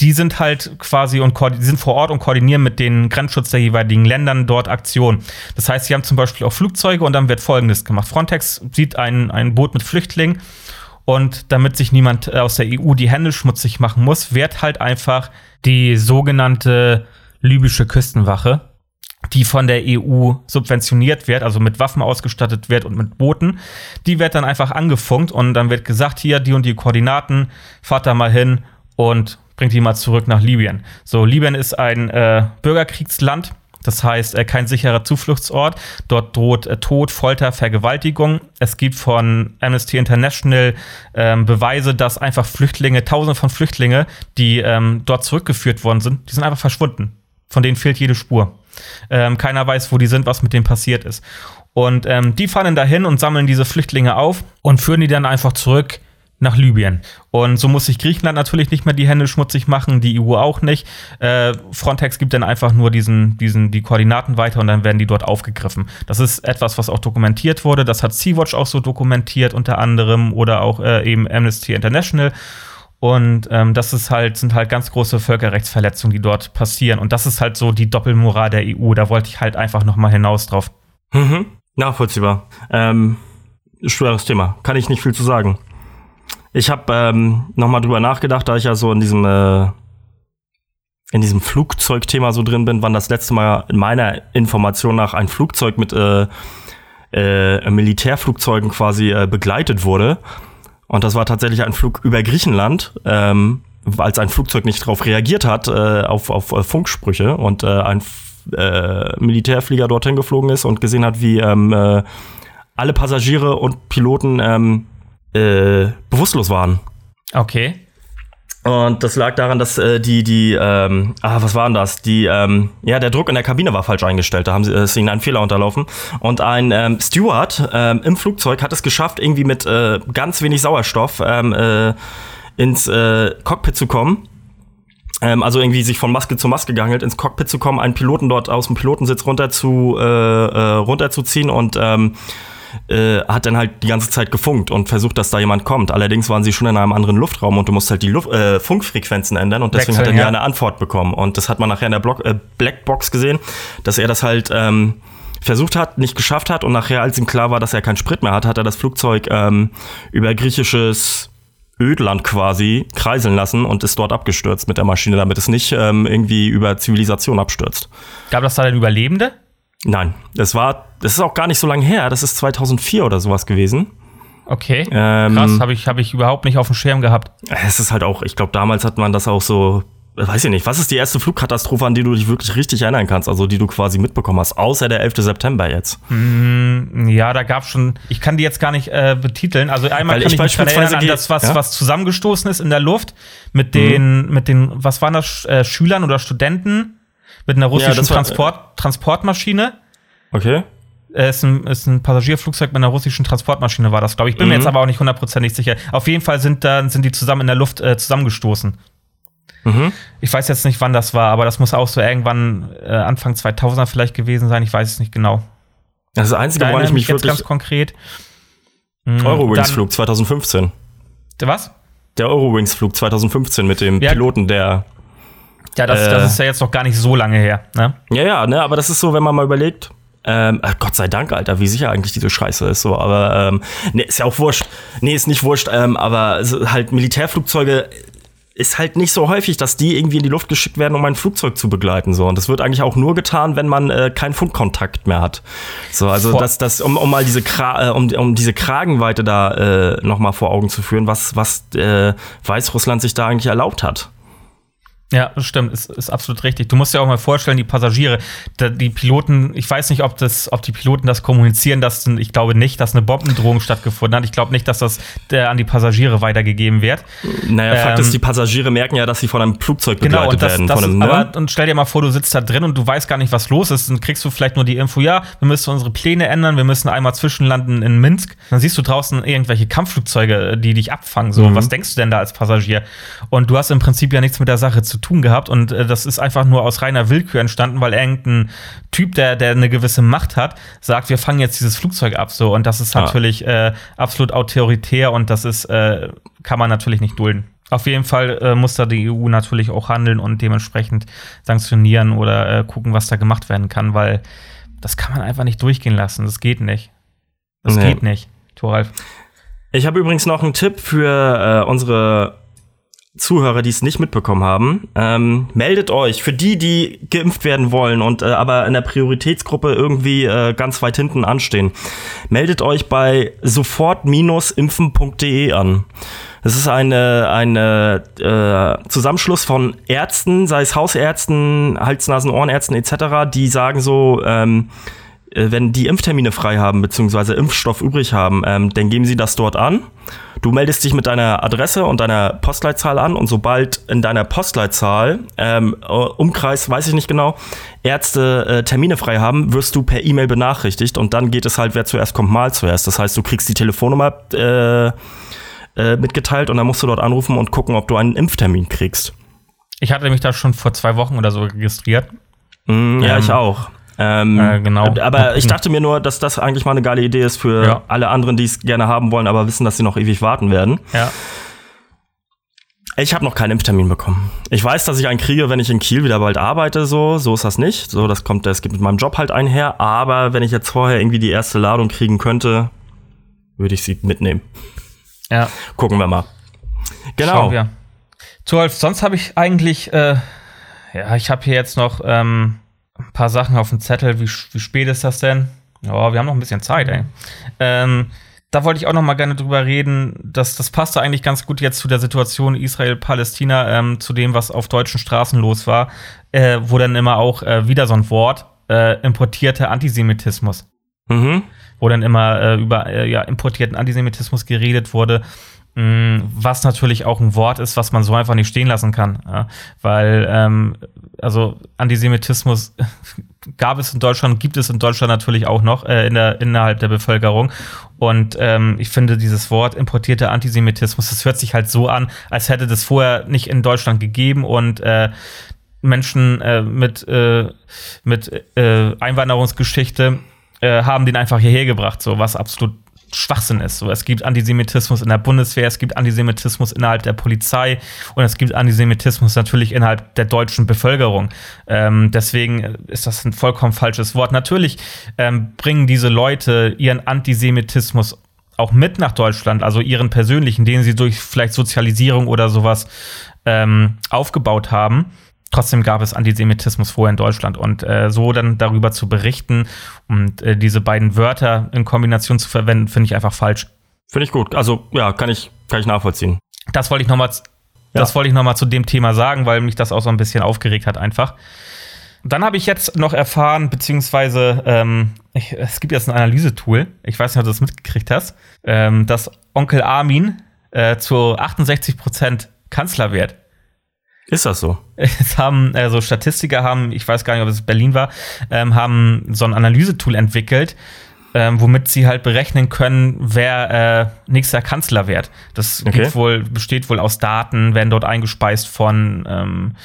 Die sind halt quasi und die sind vor Ort und koordinieren mit den Grenzschutz der jeweiligen Ländern dort Aktionen. Das heißt, sie haben zum Beispiel auch Flugzeuge und dann wird Folgendes gemacht. Frontex sieht ein, ein Boot mit Flüchtlingen und damit sich niemand äh, aus der EU die Hände schmutzig machen muss, wird halt einfach die sogenannte libysche Küstenwache, die von der EU subventioniert wird, also mit Waffen ausgestattet wird und mit Booten, die wird dann einfach angefunkt und dann wird gesagt, hier die und die Koordinaten, fahrt da mal hin und bringt die mal zurück nach Libyen. So, Libyen ist ein äh, Bürgerkriegsland das heißt, äh, kein sicherer Zufluchtsort. Dort droht äh, Tod, Folter, Vergewaltigung. Es gibt von Amnesty International ähm, Beweise, dass einfach Flüchtlinge, tausende von Flüchtlinge, die ähm, dort zurückgeführt worden sind, die sind einfach verschwunden. Von denen fehlt jede Spur. Ähm, keiner weiß, wo die sind, was mit denen passiert ist. Und ähm, die fahren dahin und sammeln diese Flüchtlinge auf und führen die dann einfach zurück nach Libyen. Und so muss sich Griechenland natürlich nicht mehr die Hände schmutzig machen, die EU auch nicht. Äh, Frontex gibt dann einfach nur diesen, diesen, die Koordinaten weiter und dann werden die dort aufgegriffen. Das ist etwas, was auch dokumentiert wurde. Das hat Sea-Watch auch so dokumentiert, unter anderem, oder auch äh, eben Amnesty International. Und ähm, das ist halt, sind halt ganz große Völkerrechtsverletzungen, die dort passieren. Und das ist halt so die Doppelmoral der EU. Da wollte ich halt einfach noch mal hinaus drauf. Mhm. Nachvollziehbar. Ähm, schweres Thema. Kann ich nicht viel zu sagen. Ich habe ähm, nochmal drüber nachgedacht, da ich ja so in diesem äh, in diesem Flugzeugthema so drin bin, wann das letzte Mal in meiner Information nach ein Flugzeug mit äh, äh, Militärflugzeugen quasi äh, begleitet wurde. Und das war tatsächlich ein Flug über Griechenland, ähm, als ein Flugzeug nicht darauf reagiert hat, äh, auf, auf äh, Funksprüche und äh, ein äh, Militärflieger dorthin geflogen ist und gesehen hat, wie ähm, äh, alle Passagiere und Piloten ähm, äh, bewusstlos waren. Okay. Und das lag daran, dass äh, die, die, ähm, ah, was waren das? Die, ähm, ja, der Druck in der Kabine war falsch eingestellt. Da haben sie, ist ihnen ein Fehler unterlaufen. Und ein ähm, Steward ähm, im Flugzeug hat es geschafft, irgendwie mit äh, ganz wenig Sauerstoff ähm, äh, ins äh, Cockpit zu kommen. Ähm, also irgendwie sich von Maske zu Maske gehangelt, ins Cockpit zu kommen, einen Piloten dort aus dem Pilotensitz runter zu, äh, äh, runterzuziehen und ähm, äh, hat dann halt die ganze Zeit gefunkt und versucht, dass da jemand kommt. Allerdings waren sie schon in einem anderen Luftraum und du musst halt die Luft, äh, Funkfrequenzen ändern und deswegen Wechseln, hat er ja eine Antwort bekommen. Und das hat man nachher in der Block, äh, Blackbox gesehen, dass er das halt ähm, versucht hat, nicht geschafft hat und nachher, als ihm klar war, dass er keinen Sprit mehr hat, hat er das Flugzeug ähm, über griechisches Ödland quasi kreiseln lassen und ist dort abgestürzt mit der Maschine, damit es nicht ähm, irgendwie über Zivilisation abstürzt. Gab das da denn Überlebende? Nein, das war, das ist auch gar nicht so lange her. Das ist 2004 oder sowas gewesen. Okay. Ähm, Krass, habe ich, hab ich überhaupt nicht auf dem Schirm gehabt. Es ist halt auch, ich glaube, damals hat man das auch so, weiß ich nicht, was ist die erste Flugkatastrophe, an die du dich wirklich richtig erinnern kannst, also die du quasi mitbekommen hast, außer der 11. September jetzt? Mm, ja, da gab es schon, ich kann die jetzt gar nicht äh, betiteln. Also einmal Weil kann ich, ich mich erinnern an das, was, ja? was zusammengestoßen ist in der Luft mit den, mhm. mit den, was waren das, äh, Schülern oder Studenten? Mit einer russischen ja, Transport, Transportmaschine. Okay. Es ist ein, ist ein Passagierflugzeug mit einer russischen Transportmaschine, war das, glaube ich. Bin mhm. mir jetzt aber auch nicht hundertprozentig sicher. Auf jeden Fall sind, da, sind die zusammen in der Luft äh, zusammengestoßen. Mhm. Ich weiß jetzt nicht, wann das war, aber das muss auch so irgendwann äh, Anfang 2000er vielleicht gewesen sein. Ich weiß es nicht genau. Das ist das Einzige, woran ich mich jetzt ganz konkret. Mhm. Eurowings-Flug 2015. Der was? Der Eurowings-Flug 2015 mit dem ja. Piloten, der ja, das, äh, das ist ja jetzt noch gar nicht so lange her. Ne? Ja, ja, ne, aber das ist so, wenn man mal überlegt, ähm, Gott sei Dank, Alter, wie sicher eigentlich diese Scheiße ist. So, aber ähm, nee, ist ja auch wurscht. Nee, ist nicht wurscht, ähm, aber halt Militärflugzeuge ist halt nicht so häufig, dass die irgendwie in die Luft geschickt werden, um ein Flugzeug zu begleiten. So. Und das wird eigentlich auch nur getan, wenn man äh, keinen Funkkontakt mehr hat. So, also das, das, um, um mal diese Kra äh, um, um diese Kragenweite da äh, noch mal vor Augen zu führen, was, was äh, Weißrussland sich da eigentlich erlaubt hat. Ja, das stimmt, ist, ist absolut richtig. Du musst dir auch mal vorstellen, die Passagiere, die Piloten, ich weiß nicht, ob, das, ob die Piloten das kommunizieren, dass, ich glaube nicht, dass eine Bombendrohung stattgefunden hat. Ich glaube nicht, dass das der, an die Passagiere weitergegeben wird. Naja, ähm, Fakt ist, die Passagiere merken ja, dass sie von einem Flugzeug begleitet genau, und das, werden. Das einem, ne? aber, und stell dir mal vor, du sitzt da drin und du weißt gar nicht, was los ist. Dann kriegst du vielleicht nur die Info, ja, wir müssen unsere Pläne ändern, wir müssen einmal zwischenlanden in Minsk. Dann siehst du draußen irgendwelche Kampfflugzeuge, die dich abfangen. So, mhm. was denkst du denn da als Passagier? Und du hast im Prinzip ja nichts mit der Sache zu tun gehabt und äh, das ist einfach nur aus reiner Willkür entstanden, weil irgendein Typ, der, der eine gewisse Macht hat, sagt, wir fangen jetzt dieses Flugzeug ab so und das ist ah. natürlich äh, absolut autoritär und das ist, äh, kann man natürlich nicht dulden. Auf jeden Fall äh, muss da die EU natürlich auch handeln und dementsprechend sanktionieren oder äh, gucken, was da gemacht werden kann, weil das kann man einfach nicht durchgehen lassen. Das geht nicht. Das nee. geht nicht, Thoralf. Ich habe übrigens noch einen Tipp für äh, unsere Zuhörer, die es nicht mitbekommen haben, ähm, meldet euch. Für die, die geimpft werden wollen und äh, aber in der Prioritätsgruppe irgendwie äh, ganz weit hinten anstehen, meldet euch bei sofort-impfen.de an. Es ist eine, eine äh, Zusammenschluss von Ärzten, sei es Hausärzten, Hals-, Nasen-, Ohrenärzten etc., die sagen so, ähm, äh, wenn die Impftermine frei haben, beziehungsweise Impfstoff übrig haben, ähm, dann geben sie das dort an. Du meldest dich mit deiner Adresse und deiner Postleitzahl an und sobald in deiner Postleitzahl, ähm, äh, Umkreis weiß ich nicht genau, Ärzte äh, Termine frei haben, wirst du per E-Mail benachrichtigt und dann geht es halt, wer zuerst kommt, mal zuerst. Das heißt, du kriegst die Telefonnummer äh, äh, mitgeteilt und dann musst du dort anrufen und gucken, ob du einen Impftermin kriegst. Ich hatte mich da schon vor zwei Wochen oder so registriert. Mm, ja, ähm, ich auch. Ähm, äh, genau. Aber ich dachte mir nur, dass das eigentlich mal eine geile Idee ist für ja. alle anderen, die es gerne haben wollen, aber wissen, dass sie noch ewig warten werden. Ja. Ich habe noch keinen Impftermin bekommen. Ich weiß, dass ich einen kriege, wenn ich in Kiel wieder bald arbeite, so. So ist das nicht. So, das kommt, das geht mit meinem Job halt einher. Aber wenn ich jetzt vorher irgendwie die erste Ladung kriegen könnte, würde ich sie mitnehmen. Ja. Gucken wir mal. Genau. Schauen wir. Zwölf, sonst habe ich eigentlich, äh, ja, ich habe hier jetzt noch ähm, ein paar Sachen auf dem Zettel. Wie, wie spät ist das denn? Oh, wir haben noch ein bisschen Zeit, ey. Ähm, da wollte ich auch noch mal gerne drüber reden. dass das passte eigentlich ganz gut jetzt zu der Situation Israel-Palästina, ähm, zu dem, was auf deutschen Straßen los war, äh, wo dann immer auch äh, wieder so ein Wort äh, importierter Antisemitismus. Mhm. Wo dann immer äh, über äh, ja, importierten Antisemitismus geredet wurde. Mm, was natürlich auch ein Wort ist, was man so einfach nicht stehen lassen kann. Ja? Weil, ähm, also Antisemitismus gab es in Deutschland, gibt es in Deutschland natürlich auch noch äh, in der, innerhalb der Bevölkerung. Und ähm, ich finde dieses Wort importierter Antisemitismus, das hört sich halt so an, als hätte das vorher nicht in Deutschland gegeben und äh, Menschen äh, mit, äh, mit äh, Einwanderungsgeschichte äh, haben den einfach hierher gebracht, so was absolut Schwachsinn ist. So, es gibt Antisemitismus in der Bundeswehr, es gibt Antisemitismus innerhalb der Polizei und es gibt Antisemitismus natürlich innerhalb der deutschen Bevölkerung. Ähm, deswegen ist das ein vollkommen falsches Wort. Natürlich ähm, bringen diese Leute ihren Antisemitismus auch mit nach Deutschland, also ihren persönlichen, den sie durch vielleicht Sozialisierung oder sowas ähm, aufgebaut haben. Trotzdem gab es Antisemitismus vorher in Deutschland und äh, so dann darüber zu berichten und äh, diese beiden Wörter in Kombination zu verwenden, finde ich einfach falsch. Finde ich gut. Also ja, kann ich, kann ich nachvollziehen. Das wollte ich nochmal ja. Das wollte ich zu dem Thema sagen, weil mich das auch so ein bisschen aufgeregt hat einfach. Dann habe ich jetzt noch erfahren, beziehungsweise ähm, ich, es gibt jetzt ein Analysetool, ich weiß nicht, ob du das mitgekriegt hast, ähm, dass Onkel Armin äh, zu 68 Prozent Kanzler wird. Ist das so? Es haben, also Statistiker haben, ich weiß gar nicht, ob es Berlin war, ähm, haben so ein Analysetool entwickelt, ähm, womit sie halt berechnen können, wer äh, nächster Kanzler wird. Das okay. wohl, besteht wohl aus Daten, werden dort eingespeist von ähm,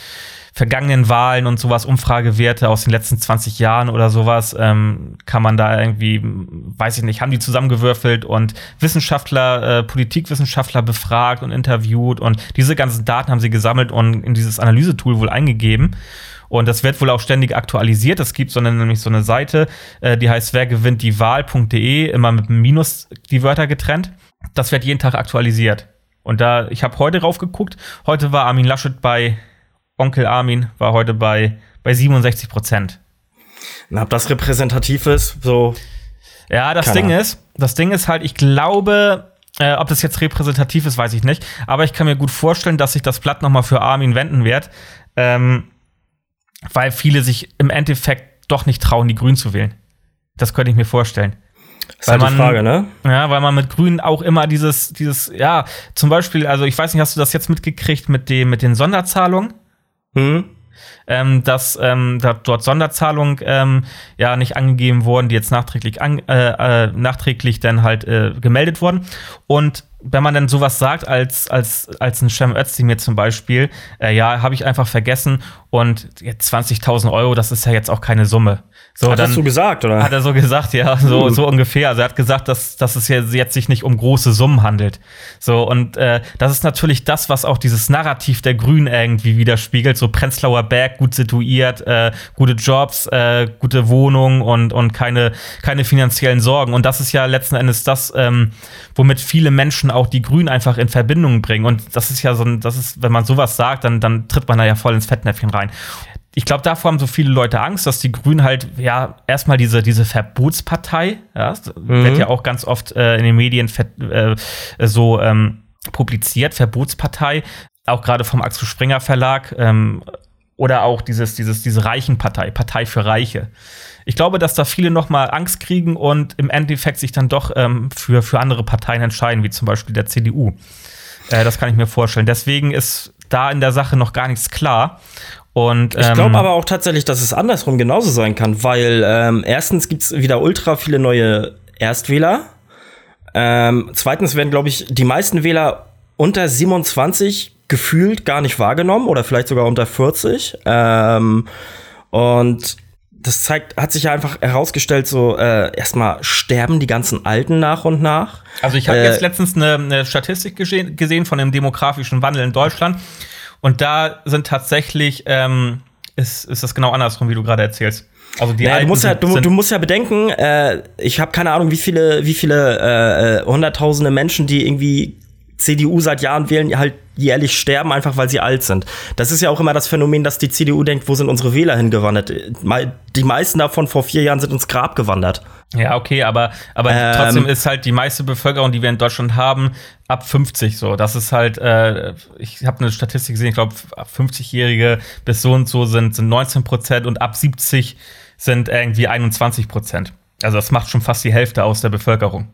vergangenen Wahlen und sowas, Umfragewerte aus den letzten 20 Jahren oder sowas, ähm, kann man da irgendwie, weiß ich nicht, haben die zusammengewürfelt und Wissenschaftler, äh, Politikwissenschaftler befragt und interviewt und diese ganzen Daten haben sie gesammelt und in dieses Analysetool wohl eingegeben. Und das wird wohl auch ständig aktualisiert. Es gibt so eine, nämlich so eine Seite, äh, die heißt wer gewinnt die Wahl.de, immer mit einem Minus die Wörter getrennt. Das wird jeden Tag aktualisiert. Und da, ich habe heute raufgeguckt, heute war Armin Laschet bei Onkel Armin war heute bei, bei 67 Prozent. Na, ob das repräsentativ ist, so. Ja, das Ding ist, das Ding ist halt, ich glaube, äh, ob das jetzt repräsentativ ist, weiß ich nicht. Aber ich kann mir gut vorstellen, dass sich das Blatt nochmal für Armin wenden wird. ähm, weil viele sich im Endeffekt doch nicht trauen, die Grünen zu wählen. Das könnte ich mir vorstellen. Das ist halt man, die Frage, ne? Ja, weil man mit Grünen auch immer dieses, dieses, ja, zum Beispiel, also ich weiß nicht, hast du das jetzt mitgekriegt mit dem, mit den Sonderzahlungen? Hm? ähm, dass ähm, da dort Sonderzahlungen ähm, ja nicht angegeben wurden, die jetzt nachträglich, an, äh, äh, nachträglich dann halt äh, gemeldet wurden. Und wenn man dann sowas sagt als, als, als ein Shem Özdemir zum Beispiel, äh, ja, habe ich einfach vergessen und 20.000 Euro, das ist ja jetzt auch keine Summe. So, Hat das so gesagt, oder? Hat er so gesagt, ja, so, so ungefähr. Also er hat gesagt, dass, dass es jetzt jetzt sich nicht um große Summen handelt. So, und äh, das ist natürlich das, was auch dieses Narrativ der Grünen irgendwie widerspiegelt. So Prenzlauer Berg, gut situiert, äh, gute Jobs, äh, gute Wohnung und, und keine, keine finanziellen Sorgen. Und das ist ja letzten Endes das, ähm, womit viele Menschen auch die Grünen einfach in Verbindung bringen. Und das ist ja so ein, das ist, wenn man sowas sagt, dann, dann tritt man da ja voll ins Fettnäpfchen rein ich glaube, davor haben so viele Leute Angst, dass die Grünen halt, ja, erstmal diese, diese Verbotspartei, ja, das wird ja auch ganz oft äh, in den Medien äh, so ähm, publiziert, Verbotspartei, auch gerade vom Axel Springer Verlag, ähm, oder auch dieses, dieses, diese Reichenpartei, Partei für Reiche. Ich glaube, dass da viele noch mal Angst kriegen und im Endeffekt sich dann doch ähm, für, für andere Parteien entscheiden, wie zum Beispiel der CDU. Äh, das kann ich mir vorstellen. Deswegen ist da in der Sache noch gar nichts klar. Und, Ich ähm, glaube aber auch tatsächlich, dass es andersrum genauso sein kann, weil ähm, erstens gibt's wieder ultra viele neue Erstwähler. Ähm, zweitens werden, glaube ich, die meisten Wähler unter 27 gefühlt gar nicht wahrgenommen oder vielleicht sogar unter 40. Ähm, und das zeigt, hat sich ja einfach herausgestellt, so äh, erstmal sterben die ganzen Alten nach und nach. Also ich habe Äh, jetzt letztens eine, eine Statistik gesehen, gesehen von dem demografischen Wandel in Deutschland. Und da sind tatsächlich, ähm, ist, ist das genau andersrum, wie du gerade erzählst. Also die Naja, du musst ja, sind, du, du musst ja bedenken, äh, ich habe keine Ahnung, wie viele, wie viele äh, äh, hunderttausende Menschen, die irgendwie CDU seit Jahren wählen, halt jährlich sterben, einfach weil sie alt sind. Das ist ja auch immer das Phänomen, dass die CDU denkt, wo sind unsere Wähler hingewandert? Mei- Die meisten davon vor vier Jahren sind ins Grab gewandert. Ja, okay, aber, aber Ähm, trotzdem ist halt die meiste Bevölkerung, die wir in Deutschland haben, ab 50 so. Das ist halt, äh, ich habe eine Statistik gesehen, ich glaube, ab 50-Jährige bis so und so sind, sind 19 Prozent und ab 70 sind irgendwie 21 Prozent. Also das macht schon fast die Hälfte aus der Bevölkerung.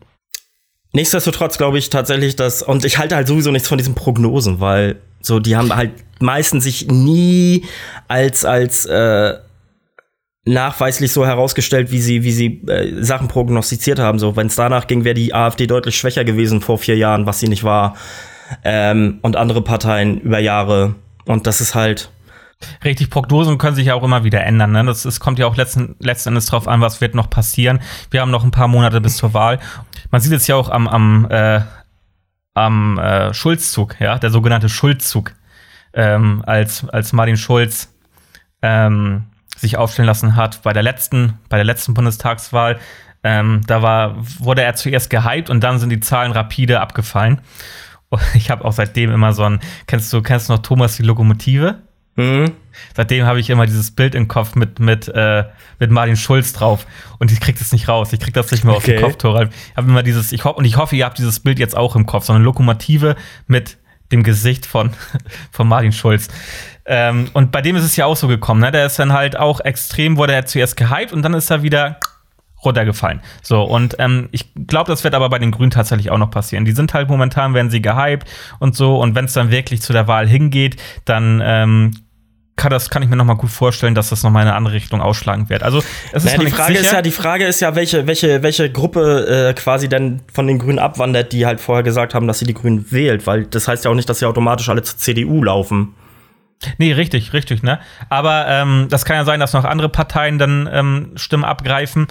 Nichtsdestotrotz glaube ich tatsächlich, dass, und ich halte halt sowieso nichts von diesen Prognosen, weil so, die haben halt meistens sich nie als, als äh, nachweislich so herausgestellt, wie sie, wie sie äh, Sachen prognostiziert haben. So, wenn es danach ging, wäre die AfD deutlich schwächer gewesen vor vier Jahren, was sie nicht war. Ähm, und andere Parteien über Jahre. Und das ist halt. Richtig, Prognosen können sich ja auch immer wieder ändern. Ne? Das, es kommt ja auch letzten, letzten Endes drauf an, was wird noch passieren. Wir haben noch ein paar Monate bis zur Wahl. Man sieht es ja auch am, am, äh, am äh, Schulzzug, ja, der sogenannte Schulzzug, ähm, als, als Martin Schulz ähm, sich aufstellen lassen hat bei der letzten, bei der letzten Bundestagswahl. Ähm, da war, wurde er zuerst gehypt und dann sind die Zahlen rapide abgefallen. Und ich habe auch seitdem immer so ein, kennst du, kennst du noch Thomas die Lokomotive? Hm, Seitdem habe ich immer dieses Bild im Kopf mit, mit, äh, mit Martin Schulz drauf. Und ich krieg das nicht raus. Ich krieg das nicht mehr aus Okay. dem Kopf, Thoralf. Ich habe immer dieses, ich und ich hoffe, ihr habt dieses Bild jetzt auch im Kopf, so eine Lokomotive mit dem Gesicht von, von Martin Schulz. Ähm, und bei dem ist es ja auch so gekommen, ne? Der ist dann halt auch extrem, wurde er zuerst gehypt und dann ist er wieder runtergefallen. So, und ähm, ich glaube, das wird aber bei den Grünen tatsächlich auch noch passieren. Die sind halt momentan, werden sie gehypt und so. Und wenn es dann wirklich zu der Wahl hingeht, dann ähm, kann, das, kann ich mir noch mal gut vorstellen, dass das noch mal in eine andere Richtung ausschlagen wird. Also, es ist Naja, noch die Frage sicher. ist ja, die Frage ist ja, welche, welche, welche Gruppe äh, quasi denn von den Grünen abwandert, die halt vorher gesagt haben, dass sie die Grünen wählt, weil das heißt ja auch nicht, dass sie automatisch alle zur CDU laufen. Nee, richtig, richtig, ne? Aber ähm, das kann ja sein, dass noch andere Parteien dann ähm, Stimmen abgreifen.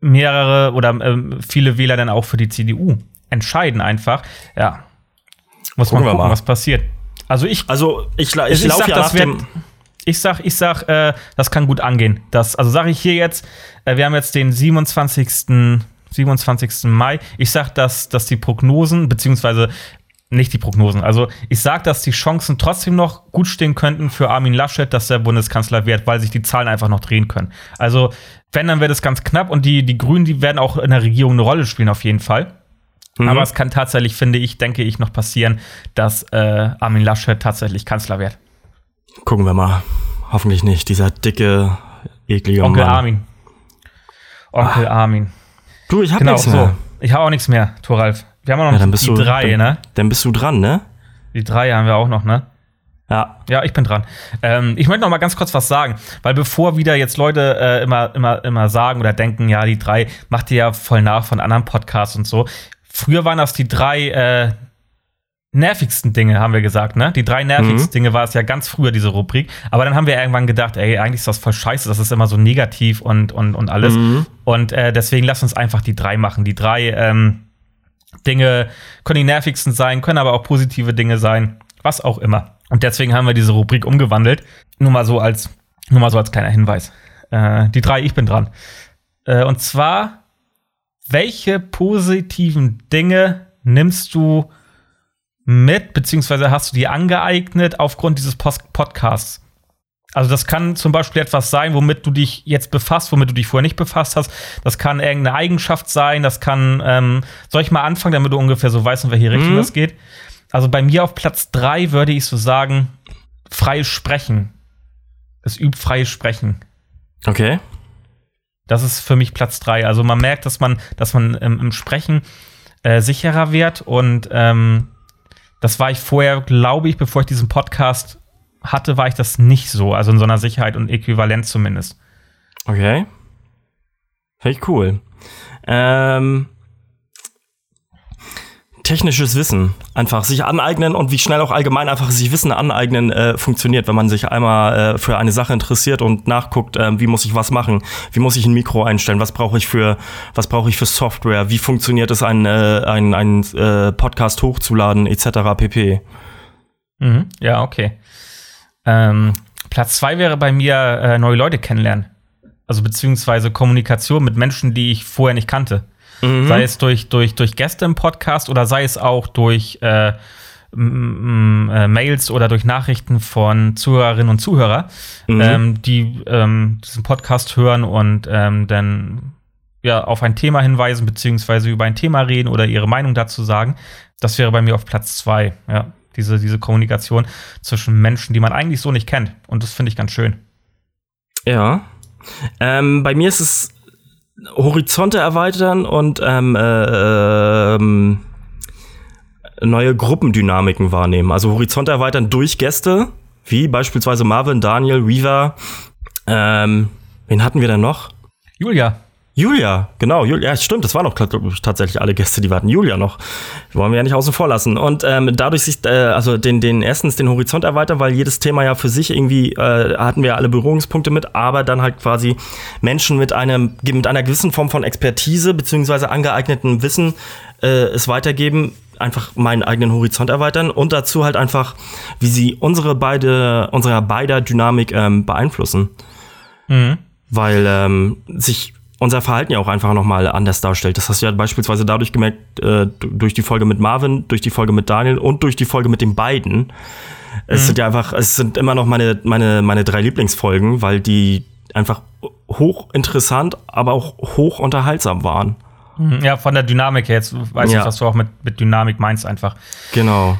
Mehrere oder ähm, viele Wähler dann auch für die CDU entscheiden einfach. Ja. Muss Gucken man gucken, was passiert. Also ich, Also ich, la- ich, ich laufe sag, ja nach dem. Ich sag, ich sag, äh, das kann gut angehen. Das, also sage ich hier jetzt, äh, wir haben jetzt den 27. 27. Mai. Ich sag, dass, dass die Prognosen, beziehungsweise nicht die Prognosen. Also ich sag, dass die Chancen trotzdem noch gut stehen könnten für Armin Laschet, dass der Bundeskanzler wird, weil sich die Zahlen einfach noch drehen können. Also wenn, dann wird es ganz knapp und die, die Grünen, die werden auch in der Regierung eine Rolle spielen auf jeden Fall. Mhm. Aber es kann tatsächlich, finde ich, denke ich, noch passieren, dass äh, Armin Laschet tatsächlich Kanzler wird. Gucken wir mal. Hoffentlich nicht. Dieser dicke, eklige Onkel Mann. Armin. Onkel Armin. Du, ich hab Genau, nichts so. mehr. Ich habe auch nichts mehr, Thoralf. Wir haben auch noch Ja, dann die du drei, dann, ne? Dann bist du dran, ne? Die drei haben wir auch noch, ne? Ja. Ja, ich bin dran. Ähm, ich möchte noch mal ganz kurz was sagen, weil bevor wieder jetzt Leute äh, immer, immer, immer sagen oder denken, ja, die drei macht ihr ja voll nach von anderen Podcasts und so. Früher waren das die drei äh, nervigsten Dinge, haben wir gesagt, ne? Die drei nervigsten Mhm. Dinge war es ja ganz früher, diese Rubrik. Aber dann haben wir irgendwann gedacht, ey, eigentlich ist das voll scheiße, das ist immer so negativ und, und, und alles. Mhm. Und äh, deswegen lass uns einfach die drei machen. Die drei ähm, Dinge können die nervigsten sein, können aber auch positive Dinge sein, was auch immer. Und deswegen haben wir diese Rubrik umgewandelt. Nur mal so als, nur mal so als kleiner Hinweis. Äh, die drei, ich bin dran. Äh, und zwar, welche positiven Dinge nimmst du mit, beziehungsweise hast du dir angeeignet aufgrund dieses Post Podcasts? Also das kann zum Beispiel etwas sein, womit du dich jetzt befasst, womit du dich vorher nicht befasst hast. Das kann irgendeine Eigenschaft sein. Das kann, ähm, soll ich mal anfangen, damit du ungefähr so weißt, in welche Richtung Mhm. das geht? Also bei mir auf Platz drei würde ich so sagen, freies Sprechen. Es übt freies Sprechen. Okay. Das ist für mich Platz drei. Also man merkt, dass man, dass man ähm, im Sprechen äh, sicherer wird und ähm, das war ich vorher, glaube ich, bevor ich diesen Podcast hatte, war ich das nicht so. Also in so einer Sicherheit und Äquivalenz zumindest. Okay. Finde ich cool. Ähm, technisches Wissen. Einfach sich aneignen und wie schnell auch allgemein einfach sich Wissen aneignen äh, funktioniert, wenn man sich einmal äh, für eine Sache interessiert und nachguckt, äh, wie muss ich was machen, wie muss ich ein Mikro einstellen, was brauche ich für, was brauche ich für Software, wie funktioniert es, ein, äh, ein, ein äh, Podcast hochzuladen, etc. pp. Mhm. Ja, okay. Ähm, Platz zwei wäre bei mir äh, neue Leute kennenlernen. Also beziehungsweise Kommunikation mit Menschen, die ich vorher nicht kannte. Mhm. Sei es durch, durch, durch Gäste im Podcast oder sei es auch durch äh, äh, Mails oder durch Nachrichten von Zuhörerinnen und Zuhörer, Mhm. ähm, die ähm, diesen Podcast hören und ähm, dann ja auf ein Thema hinweisen, beziehungsweise über ein Thema reden oder ihre Meinung dazu sagen. Das wäre bei mir auf Platz zwei, ja. Diese, diese Kommunikation zwischen Menschen, die man eigentlich so nicht kennt. Und das finde ich ganz schön. Ja. Ähm, bei mir ist es Horizonte erweitern und ähm, äh, ähm, neue Gruppendynamiken wahrnehmen. Also Horizonte erweitern durch Gäste, wie beispielsweise Marvin, Daniel, Weaver. Ähm, wen hatten wir denn noch? Julia, Julia, genau, Julia, ja, stimmt, das waren ich, tatsächlich alle Gäste, die warten. Julia noch. Wollen wir ja nicht außen vor lassen. Und ähm, dadurch sich, äh, also den, den erstens den Horizont erweitern, weil jedes Thema ja für sich irgendwie, äh, hatten wir alle Berührungspunkte mit, aber dann halt quasi Menschen mit einem, mit einer gewissen Form von Expertise beziehungsweise angeeignetem Wissen äh, es weitergeben, einfach meinen eigenen Horizont erweitern und dazu halt einfach, wie sie unsere beide, unsere beider Dynamik ähm, beeinflussen Mhm. weil ähm, sich unser Verhalten ja auch einfach nochmal anders darstellt. Das hast du ja beispielsweise dadurch gemerkt, äh, durch die Folge mit Marvin, durch die Folge mit Daniel und durch die Folge mit den beiden. Es sind ja einfach, es sind immer noch meine, meine, meine drei Lieblingsfolgen, weil die einfach hochinteressant, aber auch hoch unterhaltsam waren. Mhm. Ja, von der Dynamik her. Jetzt weiß Ja. ich, was du auch mit, mit Dynamik meinst einfach. Genau.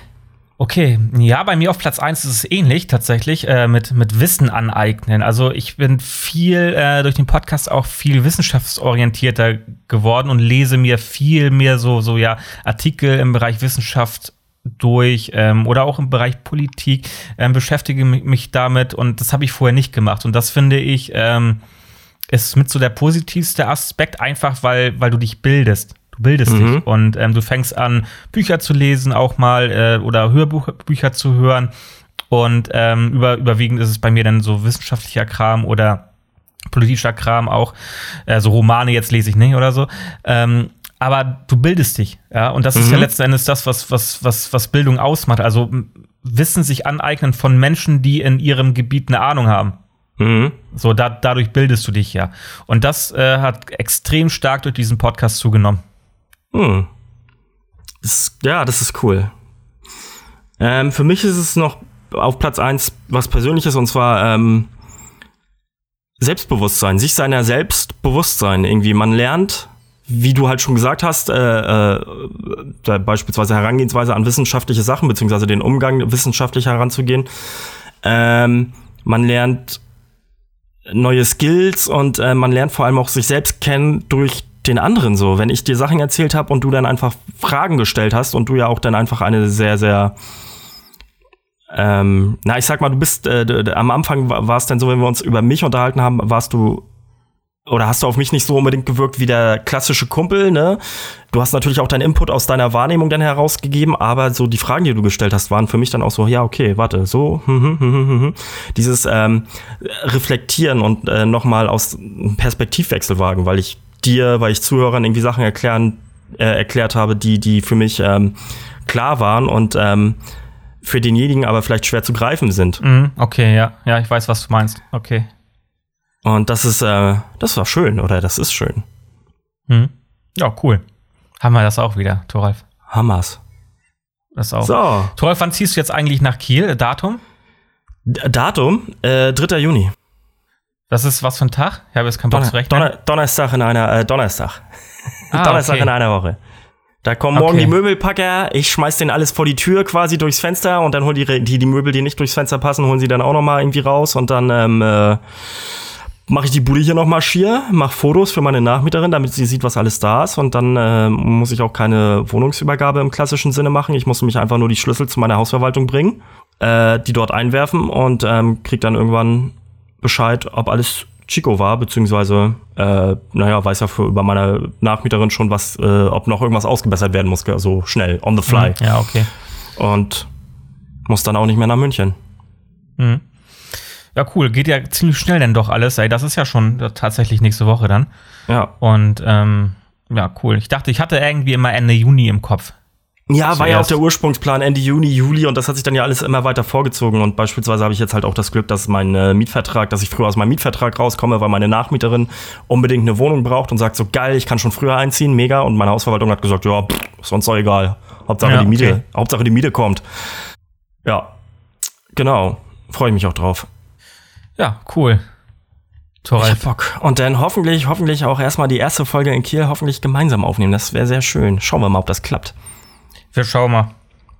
Okay, ja, bei mir auf Platz 1 ist es ähnlich tatsächlich äh, mit, mit Wissen aneignen. Also ich bin viel äh, durch den Podcast auch viel wissenschaftsorientierter geworden und lese mir viel mehr so, so ja, Artikel im Bereich Wissenschaft durch ähm, oder auch im Bereich Politik, ähm, beschäftige mi- mich damit und das habe ich vorher nicht gemacht. Und das finde ich ähm, ist mit so der positivste Aspekt, einfach weil, weil du dich bildest. Du bildest Mhm. dich und ähm, du fängst an, Bücher zu lesen, auch mal äh, oder Hörbücher zu hören. Und ähm, über, überwiegend ist es bei mir dann so wissenschaftlicher Kram oder politischer Kram auch. Äh, so Romane jetzt lese ich nicht oder so. Ähm, aber du bildest dich, ja. Und das ist ja Mhm. letzten Endes das, was, was, was, was Bildung ausmacht. Also Wissen sich aneignen von Menschen, die in ihrem Gebiet eine Ahnung haben. Mhm. So, da, dadurch bildest du dich ja. Und das äh, hat extrem stark durch diesen Podcast zugenommen. Hm. Das ja, das ist cool. Ähm, für mich ist es noch auf Platz eins was Persönliches und zwar ähm, Selbstbewusstsein, sich seiner selbst bewusst sein. Irgendwie, man lernt, wie du halt schon gesagt hast, äh, äh, beispielsweise Herangehensweise an wissenschaftliche Sachen, beziehungsweise den Umgang wissenschaftlich heranzugehen. Ähm, man lernt neue Skills und äh, man lernt vor allem auch sich selbst kennen durch den anderen so. Wenn ich dir Sachen erzählt habe und du dann einfach Fragen gestellt hast und du ja auch dann einfach eine sehr, sehr ähm, na, ich sag mal, du bist äh, am Anfang war es dann so, wenn wir uns über mich unterhalten haben, warst du oder hast du auf mich nicht so unbedingt gewirkt wie der klassische Kumpel, ne? Du hast natürlich auch deinen Input aus deiner Wahrnehmung dann herausgegeben, aber so die Fragen, die du gestellt hast, waren für mich dann auch so, ja, okay, warte, so, hm, hm, hm, dieses ähm, Reflektieren und äh, nochmal aus Perspektivwechsel wagen, weil ich dir, weil ich Zuhörern irgendwie Sachen erklären, äh, erklärt habe, die, die für mich ähm, klar waren und ähm, für denjenigen aber vielleicht schwer zu greifen sind. Mhm, okay, ja, ja, ich weiß, was du meinst. Okay. Und das ist, äh, das war schön, oder? Das ist schön. Mhm. Ja, cool. Haben wir das auch wieder, Thoralf. Hammers. Das auch. So. Thoralf, wann ziehst du jetzt eigentlich nach Kiel? Datum? D Datum? Äh, 3. Juni. Das ist was für ein Tag? Ich habe jetzt keinen Bock Donner zu rechnen. Donner Donnerstag in einer, äh, Donnerstag. Ah, Donnerstag okay. in einer Woche. Da kommen morgen Okay. die Möbelpacker, ich schmeiß denen alles vor die Tür quasi durchs Fenster und dann holen die, die, die Möbel, die nicht durchs Fenster passen, holen sie dann auch noch mal irgendwie raus und dann ähm, äh, mache ich die Bude hier noch mal schier, mach Fotos für meine Nachmieterin, damit sie sieht, was alles da ist und dann äh, muss ich auch keine Wohnungsübergabe im klassischen Sinne machen. Ich muss mich einfach nur die Schlüssel zu meiner Hausverwaltung bringen, äh, die dort einwerfen und ähm, krieg dann irgendwann Bescheid, ob alles Chico war, beziehungsweise, äh, naja, weiß ja für, über meine Nachmieterin schon, was, äh, ob noch irgendwas ausgebessert werden muss, so schnell, on the fly. Mhm. Ja, okay. Und muss dann auch nicht mehr nach München. Mhm. Ja, cool. Geht ja ziemlich schnell denn doch alles. Ey, das ist ja schon tatsächlich nächste Woche dann. Ja. Und ähm, ja, cool. Ich dachte, ich hatte irgendwie immer Ende Juni im Kopf. Ja, war ja auch der Ursprungsplan Ende Juni, Juli und das hat sich dann ja alles immer weiter vorgezogen und beispielsweise habe ich jetzt halt auch das Glück, dass mein äh, Mietvertrag, dass ich früher aus meinem Mietvertrag rauskomme, weil meine Nachmieterin unbedingt eine Wohnung braucht und sagt so geil, ich kann schon früher einziehen, mega und meine Hausverwaltung hat gesagt, ja, pff, uns doch egal. Hauptsache Ja, die Miete, okay. Hauptsache die Miete kommt. Ja. Genau, freue ich mich auch drauf. Ja, cool. Ich hab. Bock. Und dann hoffentlich, hoffentlich auch erstmal die erste Folge in Kiel hoffentlich gemeinsam aufnehmen. Das wäre sehr schön. Schauen wir mal, ob das klappt. Wir schauen mal.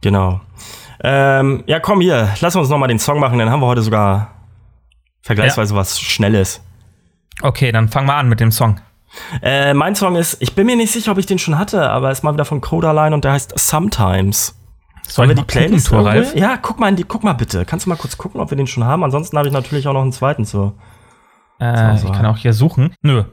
Genau. Ähm, ja, komm hier, lass uns noch mal den Song machen, dann haben wir heute sogar vergleichsweise was Schnelles. Okay, dann fangen wir an mit dem Song. Äh, mein Song ist, ich bin mir nicht sicher, ob ich den schon hatte, aber ist mal wieder von Codaline und der heißt Sometimes. Soll wir die gucken, Playlist Thoralf? irgendwo- Ja, guck mal, in die, guck mal bitte. Kannst du mal kurz gucken, ob wir den schon haben? Ansonsten habe ich natürlich auch noch einen zweiten zu. Äh, ich kann auch hier suchen. Nö,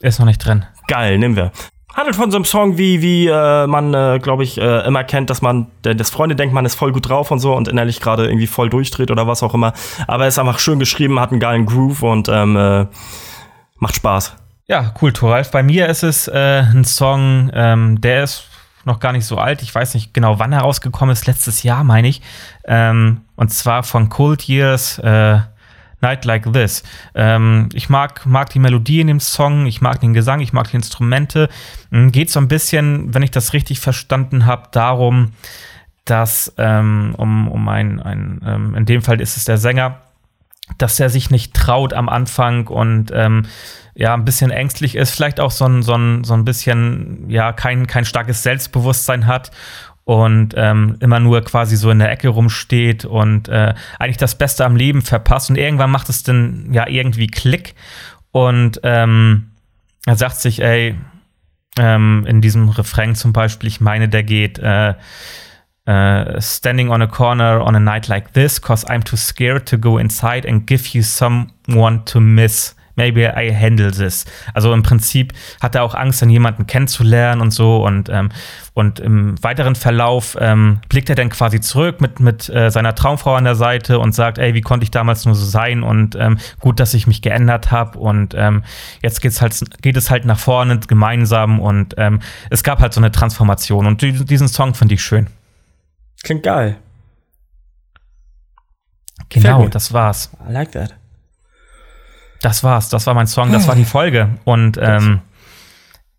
ist noch nicht drin. Geil, nehmen wir. Handelt von so einem Song, wie, wie äh, man, äh, glaube ich, äh, immer kennt, dass man, der, das Freunde denkt, man ist voll gut drauf und so und innerlich gerade irgendwie voll durchdreht oder was auch immer. Aber er ist einfach schön geschrieben, hat einen geilen Groove und ähm, äh, macht Spaß. Ja, cool, Thoralf. Bei mir ist es äh, ein Song, ähm, der ist noch gar nicht so alt. Ich weiß nicht genau, wann er rausgekommen ist. Letztes Jahr, meine ich. Ähm, und zwar von Cold Years, äh, Night Like This. Ähm, ich mag, mag die Melodie in dem Song, ich mag den Gesang, ich mag die Instrumente. Ähm, Geht so ein bisschen, wenn ich das richtig verstanden habe, darum, dass ähm, um, um ein, ein ähm, in dem Fall ist es der Sänger, dass er sich nicht traut am Anfang und ähm, ja, ein bisschen ängstlich ist, vielleicht auch so ein, so ein, so ein bisschen, ja, kein, kein starkes Selbstbewusstsein hat und ähm, immer nur quasi so in der Ecke rumsteht und äh, eigentlich das Beste am Leben verpasst. Und irgendwann macht es dann ja irgendwie Klick und ähm, er sagt sich, ey, ähm, in diesem Refrain zum Beispiel, ich meine, der geht, äh, uh, standing on a corner on a night like this, cause I'm too scared to go inside and give you someone to miss. Maybe I handle this. Also im Prinzip hat er auch Angst, dann jemanden kennenzulernen und so. Und, ähm, und im weiteren Verlauf ähm, blickt er dann quasi zurück mit, mit äh, seiner Traumfrau an der Seite und sagt, ey, wie konnte ich damals nur so sein? Und ähm, gut, dass ich mich geändert habe. Und ähm, jetzt geht's halt, geht es halt nach vorne gemeinsam. Und ähm, es gab halt so eine Transformation. Und die, diesen Song finde ich schön. Klingt geil. Genau, das war's. I like that. Das war's. Das war mein Song, das war die Folge. Und ähm,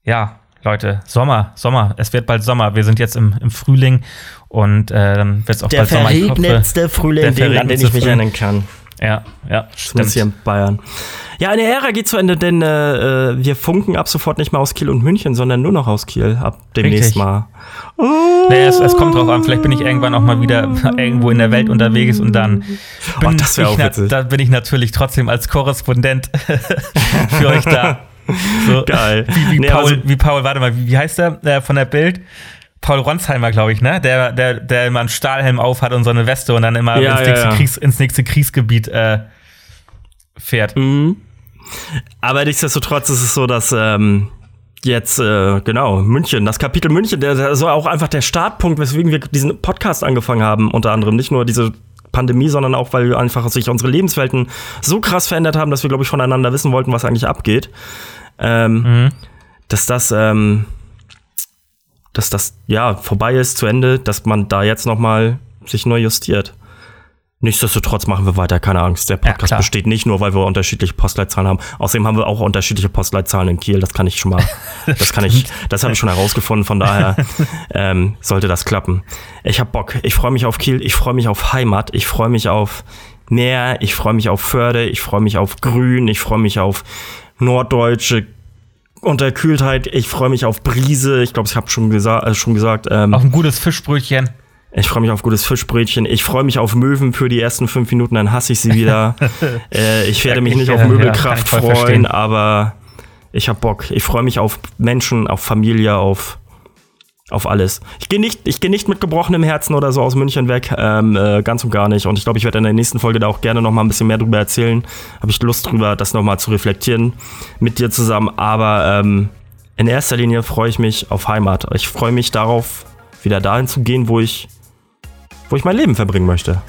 ja, Leute, Sommer, Sommer. Es wird bald Sommer. Wir sind jetzt im, im Frühling und äh, dann wird es auch Der bald Sommer. Hoffe- verregnetste Frühling, der den, an den ich mich erinnern kann. Ja, ja, stimmt. hier in Bayern. Ja, eine Ära geht zu Ende, denn äh, äh, wir funken ab sofort nicht mehr aus Kiel und München, sondern nur noch aus Kiel ab demnächst Richtig. mal. Oh. Naja, es, es, kommt drauf an, vielleicht bin ich irgendwann auch mal wieder irgendwo in der Welt unterwegs und dann oh, bin, oh, ich, da bin ich natürlich trotzdem als Korrespondent für euch da. So, Geil. Wie, wie, nee, Paul, also, wie Paul, warte mal, wie, wie heißt der äh, von der Bild? Paul Ronsheimer, glaube ich, ne? Der, der, der immer einen Stahlhelm auf hat und so eine Weste und dann immer ja, ins, nächste ja, ja. Kriegs-, ins, nächste Kriegsgebiet äh, fährt. Mhm. Aber nichtsdestotrotz ist es so, dass ähm, jetzt, äh, genau, München, das Kapitel München, der, der soll auch einfach der Startpunkt, weswegen wir diesen Podcast angefangen haben, unter anderem. Nicht nur diese Pandemie, sondern auch, weil einfach sich unsere Lebenswelten so krass verändert haben, dass wir, glaube ich, voneinander wissen wollten, was eigentlich abgeht. Ähm, mhm. Dass das, ähm, dass das ja vorbei ist, zu Ende, dass man da jetzt noch mal sich neu justiert. Nichtsdestotrotz machen wir weiter, keine Angst. Der Podcast ja, besteht nicht nur, weil wir unterschiedliche Postleitzahlen haben. Außerdem haben wir auch unterschiedliche Postleitzahlen in Kiel. Das kann ich schon mal, das kann ich, das habe ich schon herausgefunden. Von daher ähm, sollte das klappen. Ich habe Bock. Ich freue mich auf Kiel. Ich freue mich auf Heimat. Ich freue mich auf Meer. Ich freue mich auf Förde. Ich freue mich auf Grün. Ich freue mich auf norddeutsche Unterkühltheit. Ich freue mich auf Brise. Ich glaube, ich habe schon, gesa äh, schon gesagt. Ähm, auf ein gutes Fischbrötchen. Ich freue mich auf gutes Fischbrötchen. Ich freue mich auf Möwen für die ersten fünf Minuten, dann hasse ich sie wieder. äh, ich werde mich nicht auf Möbelkraft ja, freuen, aber ich habe Bock. Ich freue mich auf Menschen, auf Familie, auf, auf alles. Ich gehe nicht, geh nicht mit gebrochenem Herzen oder so aus München weg, ähm, äh, ganz und gar nicht. Und ich glaube, ich werde in der nächsten Folge da auch gerne noch mal ein bisschen mehr drüber erzählen. Habe ich Lust drüber, das noch mal zu reflektieren mit dir zusammen. Aber ähm, in erster Linie freue ich mich auf Heimat. Ich freue mich darauf, wieder dahin zu gehen, wo ich wo ich mein Leben verbringen möchte.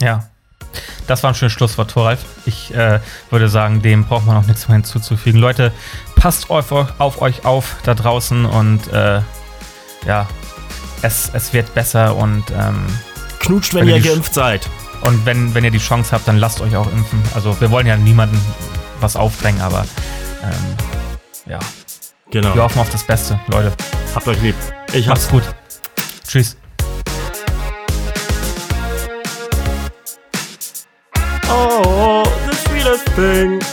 Ja. Das war ein schönes Schlusswort, Thoralf. Ich äh, würde sagen, dem braucht man auch nichts mehr hinzuzufügen. Leute, passt auf, auf euch auf da draußen und äh, ja, es, es wird besser und ähm, knutscht, wenn, wenn ihr geimpft seid. Und wenn, wenn ihr die Chance habt, dann lasst euch auch impfen. Also wir wollen ja niemandem was aufdrängen, aber ähm, ja. Genau. Wir hoffen auf das Beste, Leute. Habt euch lieb. Ich hab's gut. Tschüss. Oh, the sweetest thing.